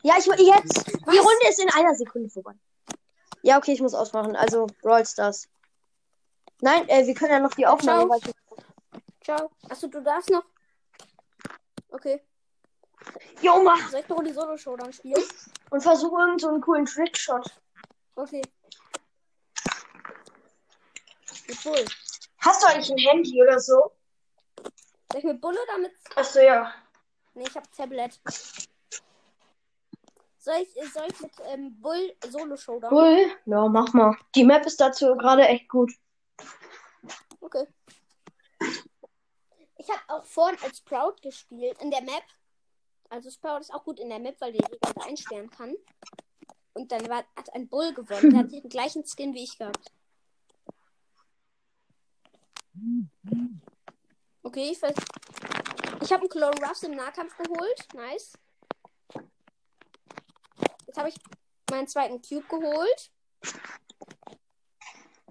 Ja, ich jetzt. Die? Runde ist in einer Sekunde vorbei. Ja, okay, ich muss ausmachen. Also Brawl Stars. Nein, äh, wir können ja noch die Aufnahme Ciao. weiter. Ciao. Achso, du darfst noch. Okay. Jo, mach! Soll ich noch die Solo-Show dann spielen? Und versuch irgend so einen coolen Trickshot. Okay. Mit Bull. Hast du eigentlich ein Handy oder so? Soll ich mit Bull oder mit. Achso, ja. Nee, ich hab Tablet. Soll ich, soll ich mit ähm, Bull Solo-Show dann? Cool. Ja, mach mal. Die Map ist dazu gerade echt gut. Okay. Ich habe auch vorhin als Sprout gespielt in der Map. Also Sprout ist auch gut in der Map, weil der die Leute einsperren kann. Und dann war, hat ein Bull gewonnen. Der hat den gleichen Skin wie ich gehabt. Okay, ich weiß. Ich habe einen Clone Ruffs im Nahkampf geholt. Nice. Jetzt habe ich meinen zweiten Cube geholt.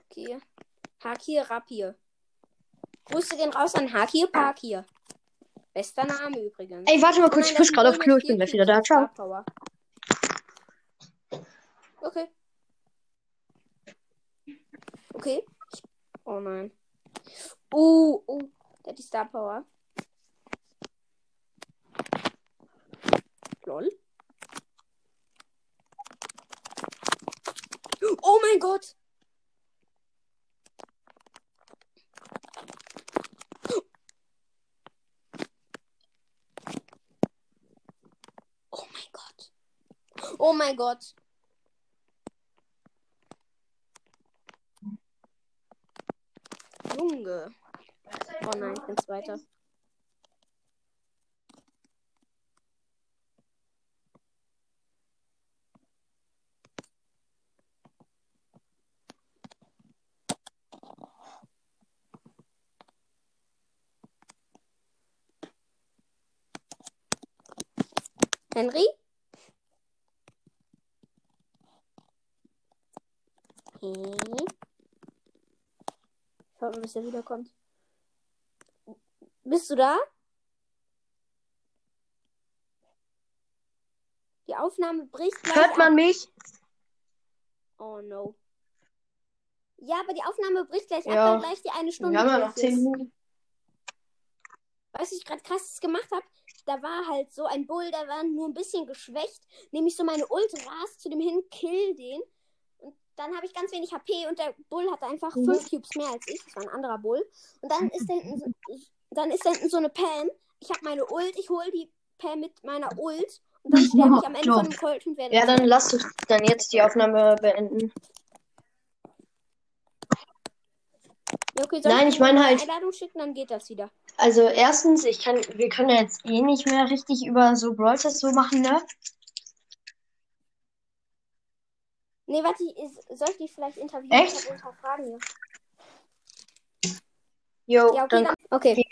Okay. Hakir Rapier. Grüße gehen raus an Hakir Pakir. Bester Name übrigens. Ey, warte mal Oh kurz, nein, ich push gerade auf Klo, ich bin gleich wieder da. Ciao. Power. Okay. Okay. Oh nein. Uh, uh. Der hat die Star Power. Lol. Oh mein Gott. Oh mein Gott. Oh mein Gott. Junge. Oh nein, ich bin Zweiter. Henry? Hm. Schaut mal, bis er wiederkommt. Bist du da? Die Aufnahme bricht gleich Hört man ab. mich? Oh no. Ja, aber die Aufnahme bricht gleich Ja. ab, weil gleich die eine Stunde Wir haben ja noch 10 ist. Minuten. Weißt du, was ich gerade krasses gemacht habe? Da war halt so ein Bull, der war nur ein bisschen geschwächt. Nehme ich so meine Ult, ras zu dem hin, kill den. Und dann habe ich ganz wenig HP und der Bull hatte einfach Mhm. fünf Cubes mehr als ich. Das war ein anderer Bull. Und dann ist da hinten so, dann ist da hinten so eine Pam. Ich habe meine Ult, ich hole die Pam mit meiner Ult. Und dann sterbe ich am Ende von dem Colt und werde. Ja, dann lass uns dann jetzt die Aufnahme beenden. Okay, soll Nein, ich meine eine halt- Einladung schicken, dann geht das wieder. Also erstens, ich kann, wir können ja jetzt eh nicht mehr richtig über so Brawl Stars so machen, ne? Nee, warte, ich- ist- soll ich dich vielleicht interviewen? Echt? Ich Fragen hier. Jo, Ja, okay, dann. Okay.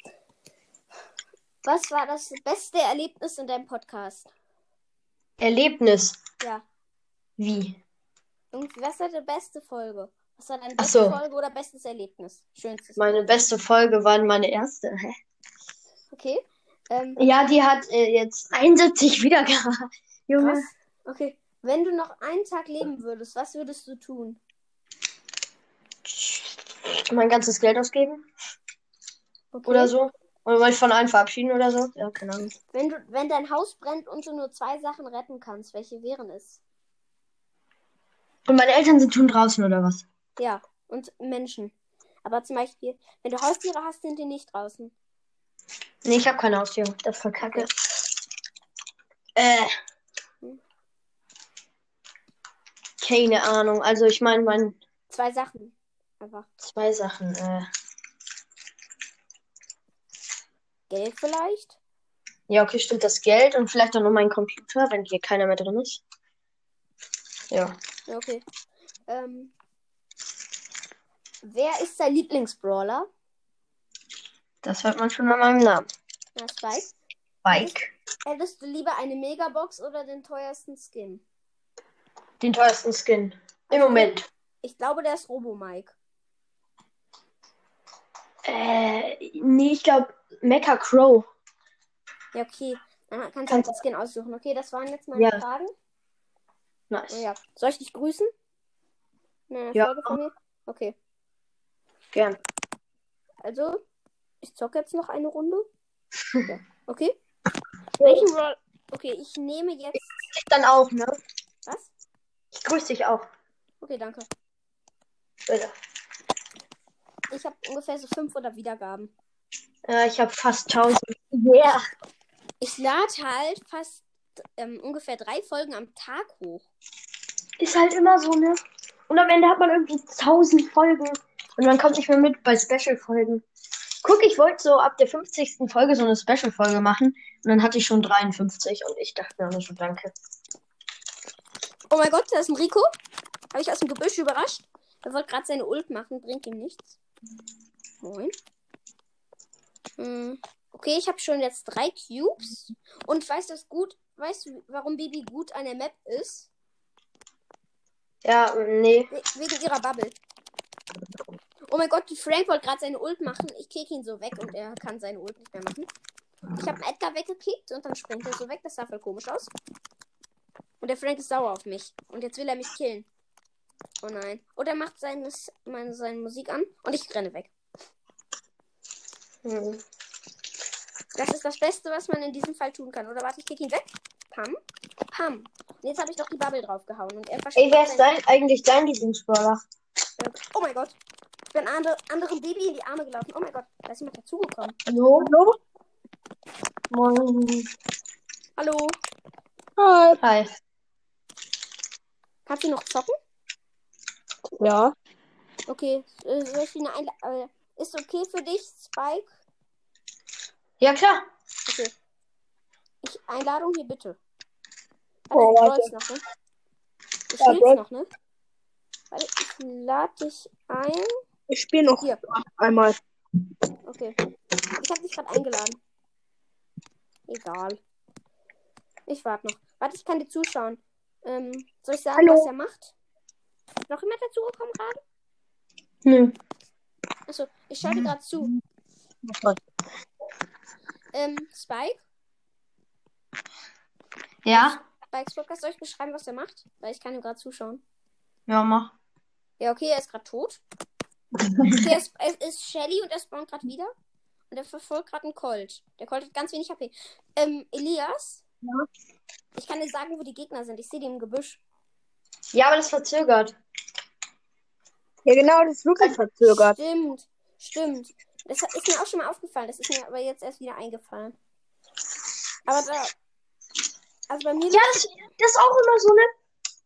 Was war das beste Erlebnis in deinem Podcast? Erlebnis. Ja. Wie? Irgendwie, was war die beste Folge? Was war deine beste so. Folge oder bestes Erlebnis? Schönstes. Meine beste Folge war meine erste. Hä? Okay. Ähm, Ja, die hat äh, jetzt 71 Wiedergaben. Junge. krass. Okay. Wenn du noch einen Tag leben würdest, was würdest du tun? Mein ganzes Geld ausgeben Okay. oder so. Oder wollte ich von allen verabschieden oder so? Ja, keine Ahnung. Wenn du, wenn dein Haus brennt und du nur zwei Sachen retten kannst, welche wären es? Und meine Eltern sind schon draußen oder was? Ja. Und Menschen. Aber zum Beispiel, wenn du Haustiere hast, sind die nicht draußen. Nee, ich habe keine Haustiere. Das ist voll kacke. Äh. Keine Ahnung. Also ich meine, mein Zwei Sachen. Einfach. zwei Sachen. Äh. Geld vielleicht? Ja, okay, stimmt das Geld und vielleicht auch noch mein Computer, wenn hier keiner mehr drin ist. Ja. Ja, okay. Ähm, wer ist dein Lieblingsbrawler? Das hört man schon an meinem Namen. Na, Spike. Bike. Hättest du lieber eine Megabox oder den teuersten Skin? Den teuersten Skin. Im Moment. Ich glaube, der ist Robo Mike. Äh, nee, ich glaube Mecha Crow. Ja, okay. Dann kannst du halt den Skin aussuchen. Okay, das waren jetzt meine Ja. Fragen. Nice. Oh, ja. Soll ich dich grüßen? Eine Ja. Folge von mir? Okay. Gern. Also, ich zocke jetzt noch eine Runde. Ja. Okay. Welchen Roll? Okay, ich nehme jetzt. Ich dann auch, ne? Was? Ich grüße dich auch. Okay, danke. Bitte. Ich habe ungefähr so 500 Wiedergaben. Äh, ich habe fast 1000. Yeah. Ich lade halt fast ähm, ungefähr drei Folgen am Tag hoch. Ist halt immer so, ne? Und am Ende hat man irgendwie 1000 Folgen. Und man kommt nicht mehr mit bei Special-Folgen. Guck, ich wollte so ab der 50. Folge so eine Special-Folge machen. Und dann hatte ich schon 53 und ich dachte mir nur so, danke. Oh mein Gott, da ist ein Rico. Habe ich aus dem Gebüsch überrascht. Er wollte gerade seine Ult machen, bringt ihm nichts. Moin. Hm. Okay, ich habe schon jetzt drei Cubes. Und weißt du gut? Weißt du, warum Bibi gut an der Map ist? Ja, nee. We wegen ihrer Bubble. Oh mein Gott, Frank wollte gerade seine Ult machen. Ich kick ihn so weg und er kann seine Ult nicht mehr machen. Ich habe Edgar weggekickt und dann springt er so weg. Das sah voll komisch aus. Und der Frank ist sauer auf mich. Und jetzt will er mich killen. Oh nein. Oder macht seine, meine, seine Musik an und ich renne weg. Hm. Das ist das Beste, was man in diesem Fall tun kann. Oder warte, ich kick ihn weg. Pam. Pam. Und jetzt habe ich doch die Bubble draufgehauen. Und er Ey, wer ist dein, eigentlich dein Lieblingsbrawler? Oh mein Gott. Ich bin andere, anderem Baby in die Arme gelaufen. Oh mein Gott. Da ist jemand dazugekommen. Hallo? Hallo? Moin. Hallo. Hi. Hi. Kannst du noch zocken? Ja. Okay. Äh, soll ich eine Einla äh, Ist okay für dich, Spike? Ja, klar. Okay. Ich, Einladung hier bitte. Oh, Warte, warte. ich noch, ne? Ich Ja, noch, ne? Warte, ich lade dich ein. Ich spiele noch Hier. einmal. Okay. Ich habe dich gerade eingeladen. Egal. Ich warte noch. Warte, ich kann dir zuschauen. Ähm, soll ich sagen, Hallo. was er macht? Ist noch jemand dazugekommen gerade? Nö. Achso, ich schaue dir gerade zu. Ähm, Spike? Ja? Spikes Podcast, soll ich beschreiben, was er macht? Weil ich kann ihm gerade zuschauen. Ja, mach. Ja, okay, er ist gerade tot. Okay, er ist, er ist Shelly und er spawnt gerade wieder. Und er verfolgt gerade einen Colt. Der Colt hat ganz wenig HP. Ähm, Elias? Ja? Ich kann dir sagen, wo die Gegner sind. Ich sehe die im Gebüsch. Ja, aber das verzögert. Ja, genau, das ist wirklich verzögert. Stimmt, stimmt. Das ist mir auch schon mal aufgefallen. Das ist mir aber jetzt erst wieder eingefallen. Aber da. Also bei mir. Ja, das, das ist auch immer so, ne?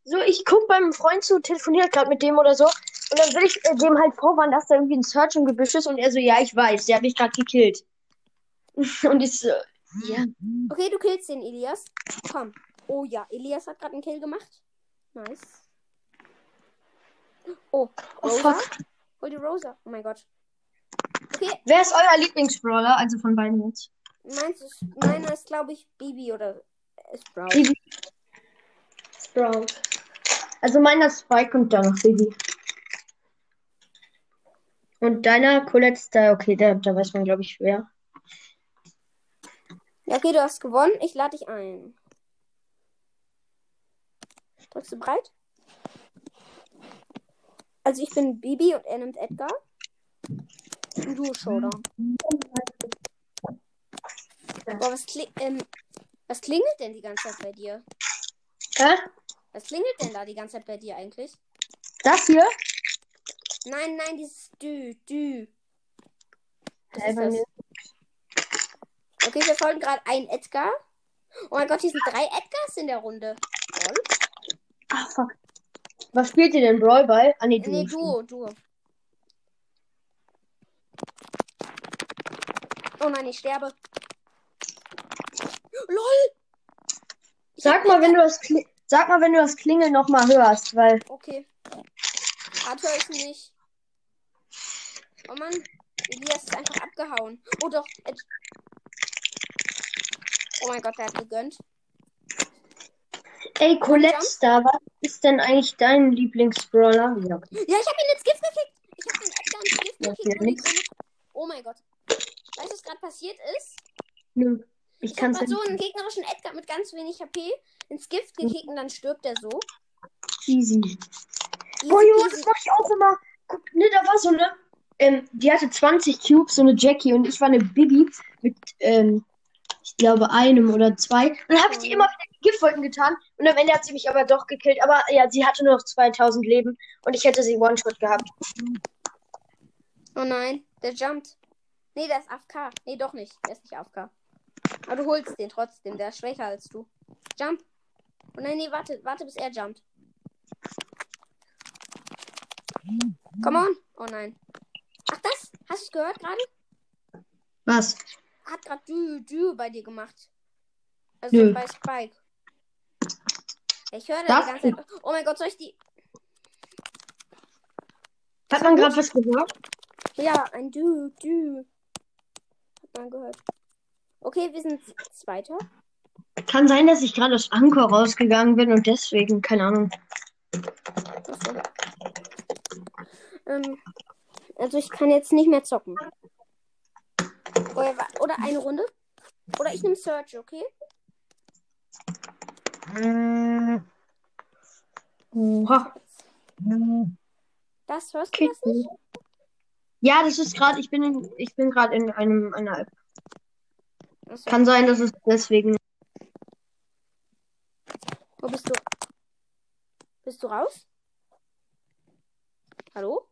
So, ich guck beim Freund zu, telefoniert gerade mit dem oder so. Und dann will ich äh, dem halt vorwarnen, dass da irgendwie ein Search im Gebüsch ist. Und er so, ja, ich weiß, der hat mich gerade gekillt. Und ich so, ja. Okay, du killst den, Elias. Komm. Oh ja, Elias hat gerade einen Kill gemacht. Nice. Oh, Oh, Rosa. fuck. Hol die Rosa. Oh mein Gott. Okay, Wer ist euer Lieblingsbrawler? Also von beiden jetzt. meins ist, meiner ist, glaube ich, Bibi oder äh, Sprout. Bibi. Sprout. Also meiner ist Spike und dann noch Bibi. Und deiner Colette da, okay, da, da weiß man, glaube ich, wer. Ja, okay, du hast gewonnen. Ich lade dich ein. Drückst du bereit? Also ich bin Bibi und er nimmt Edgar. Ein Duo-Showdown. Boah, was, kli ähm, was klingelt denn die ganze Zeit bei dir? Hä? Was klingelt denn da die ganze Zeit bei dir eigentlich? Das hier? Nein, nein, dieses Dü, Dü. Hä, ist das? Okay, wir folgen gerade einen Edgar. Oh mein Gott, hier sind drei Edgars in der Runde. Toll. Ah, fuck. Was spielt ihr denn? Brawlball? Ah, nee, du. Nee, Duo, Duo. Oh nein, ich sterbe. LOL! Ich Sag mal, wenn du das, Kli Sag mal, wenn du das Klingeln nochmal hörst, weil. Okay. Höre ich nicht. Oh Mann, Elias ist einfach abgehauen. Oh doch. Ed oh mein Gott, der hat gegönnt. Ey, Colette Star, was ist denn eigentlich dein Lieblingsbrawler? Ja, okay. Ja, ich habe ihn ins Gift gekickt. Ich habe den Edgar ins Gift Ja, gekickt. Oh mein Gott. Weißt du, was gerade passiert ist? Nö. Ich Ich kann's gerade nicht. so einen gegnerischen Edgar mit ganz wenig HP ins Gift gekickt und dann stirbt er so. Easy. Boah, Junge, das mach ich auch immer. Guck, ne, da war so eine. Ähm, die hatte 20 Cubes, so eine Jackie, und ich war eine Bibi mit, ähm, ich glaube, einem oder zwei. Und dann habe ich die Mhm. immer wieder in Giftwolken getan. Und am Ende hat sie mich aber doch gekillt. Aber ja, sie hatte nur noch 2000 Leben und ich hätte sie One-Shot gehabt. Oh nein, der jumpt. Nee, der ist AFK. Nee, doch nicht. Der ist nicht AFK. Aber du holst den trotzdem. Der ist schwächer als du. Jump. Oh nein, nee, warte. Warte, bis er jumpt. Come on. Oh nein. Ach, das? Hast du es gehört gerade? Was? Hat gerade Dü, Dü bei dir gemacht. Also Nö. bei Spike. Ich höre da Darf die ganze Zeit. Oh mein Gott, soll ich die. Hat man gerade was gehört? Ja, ein Dü, Dü. Hat man gehört. Okay, wir sind Zweiter. Kann sein, dass ich gerade aus Anchor rausgegangen bin und deswegen, keine Ahnung. Ähm, also ich kann jetzt nicht mehr zocken. Oder, eine Runde. Oder ich nehme Search, okay? Oha. Das hörst du das nicht? Ja, das ist gerade, ich bin in, ich bin gerade in einem einer App. Achso. Kann sein, dass es deswegen. Wo bist du? Bist du raus? Hallo?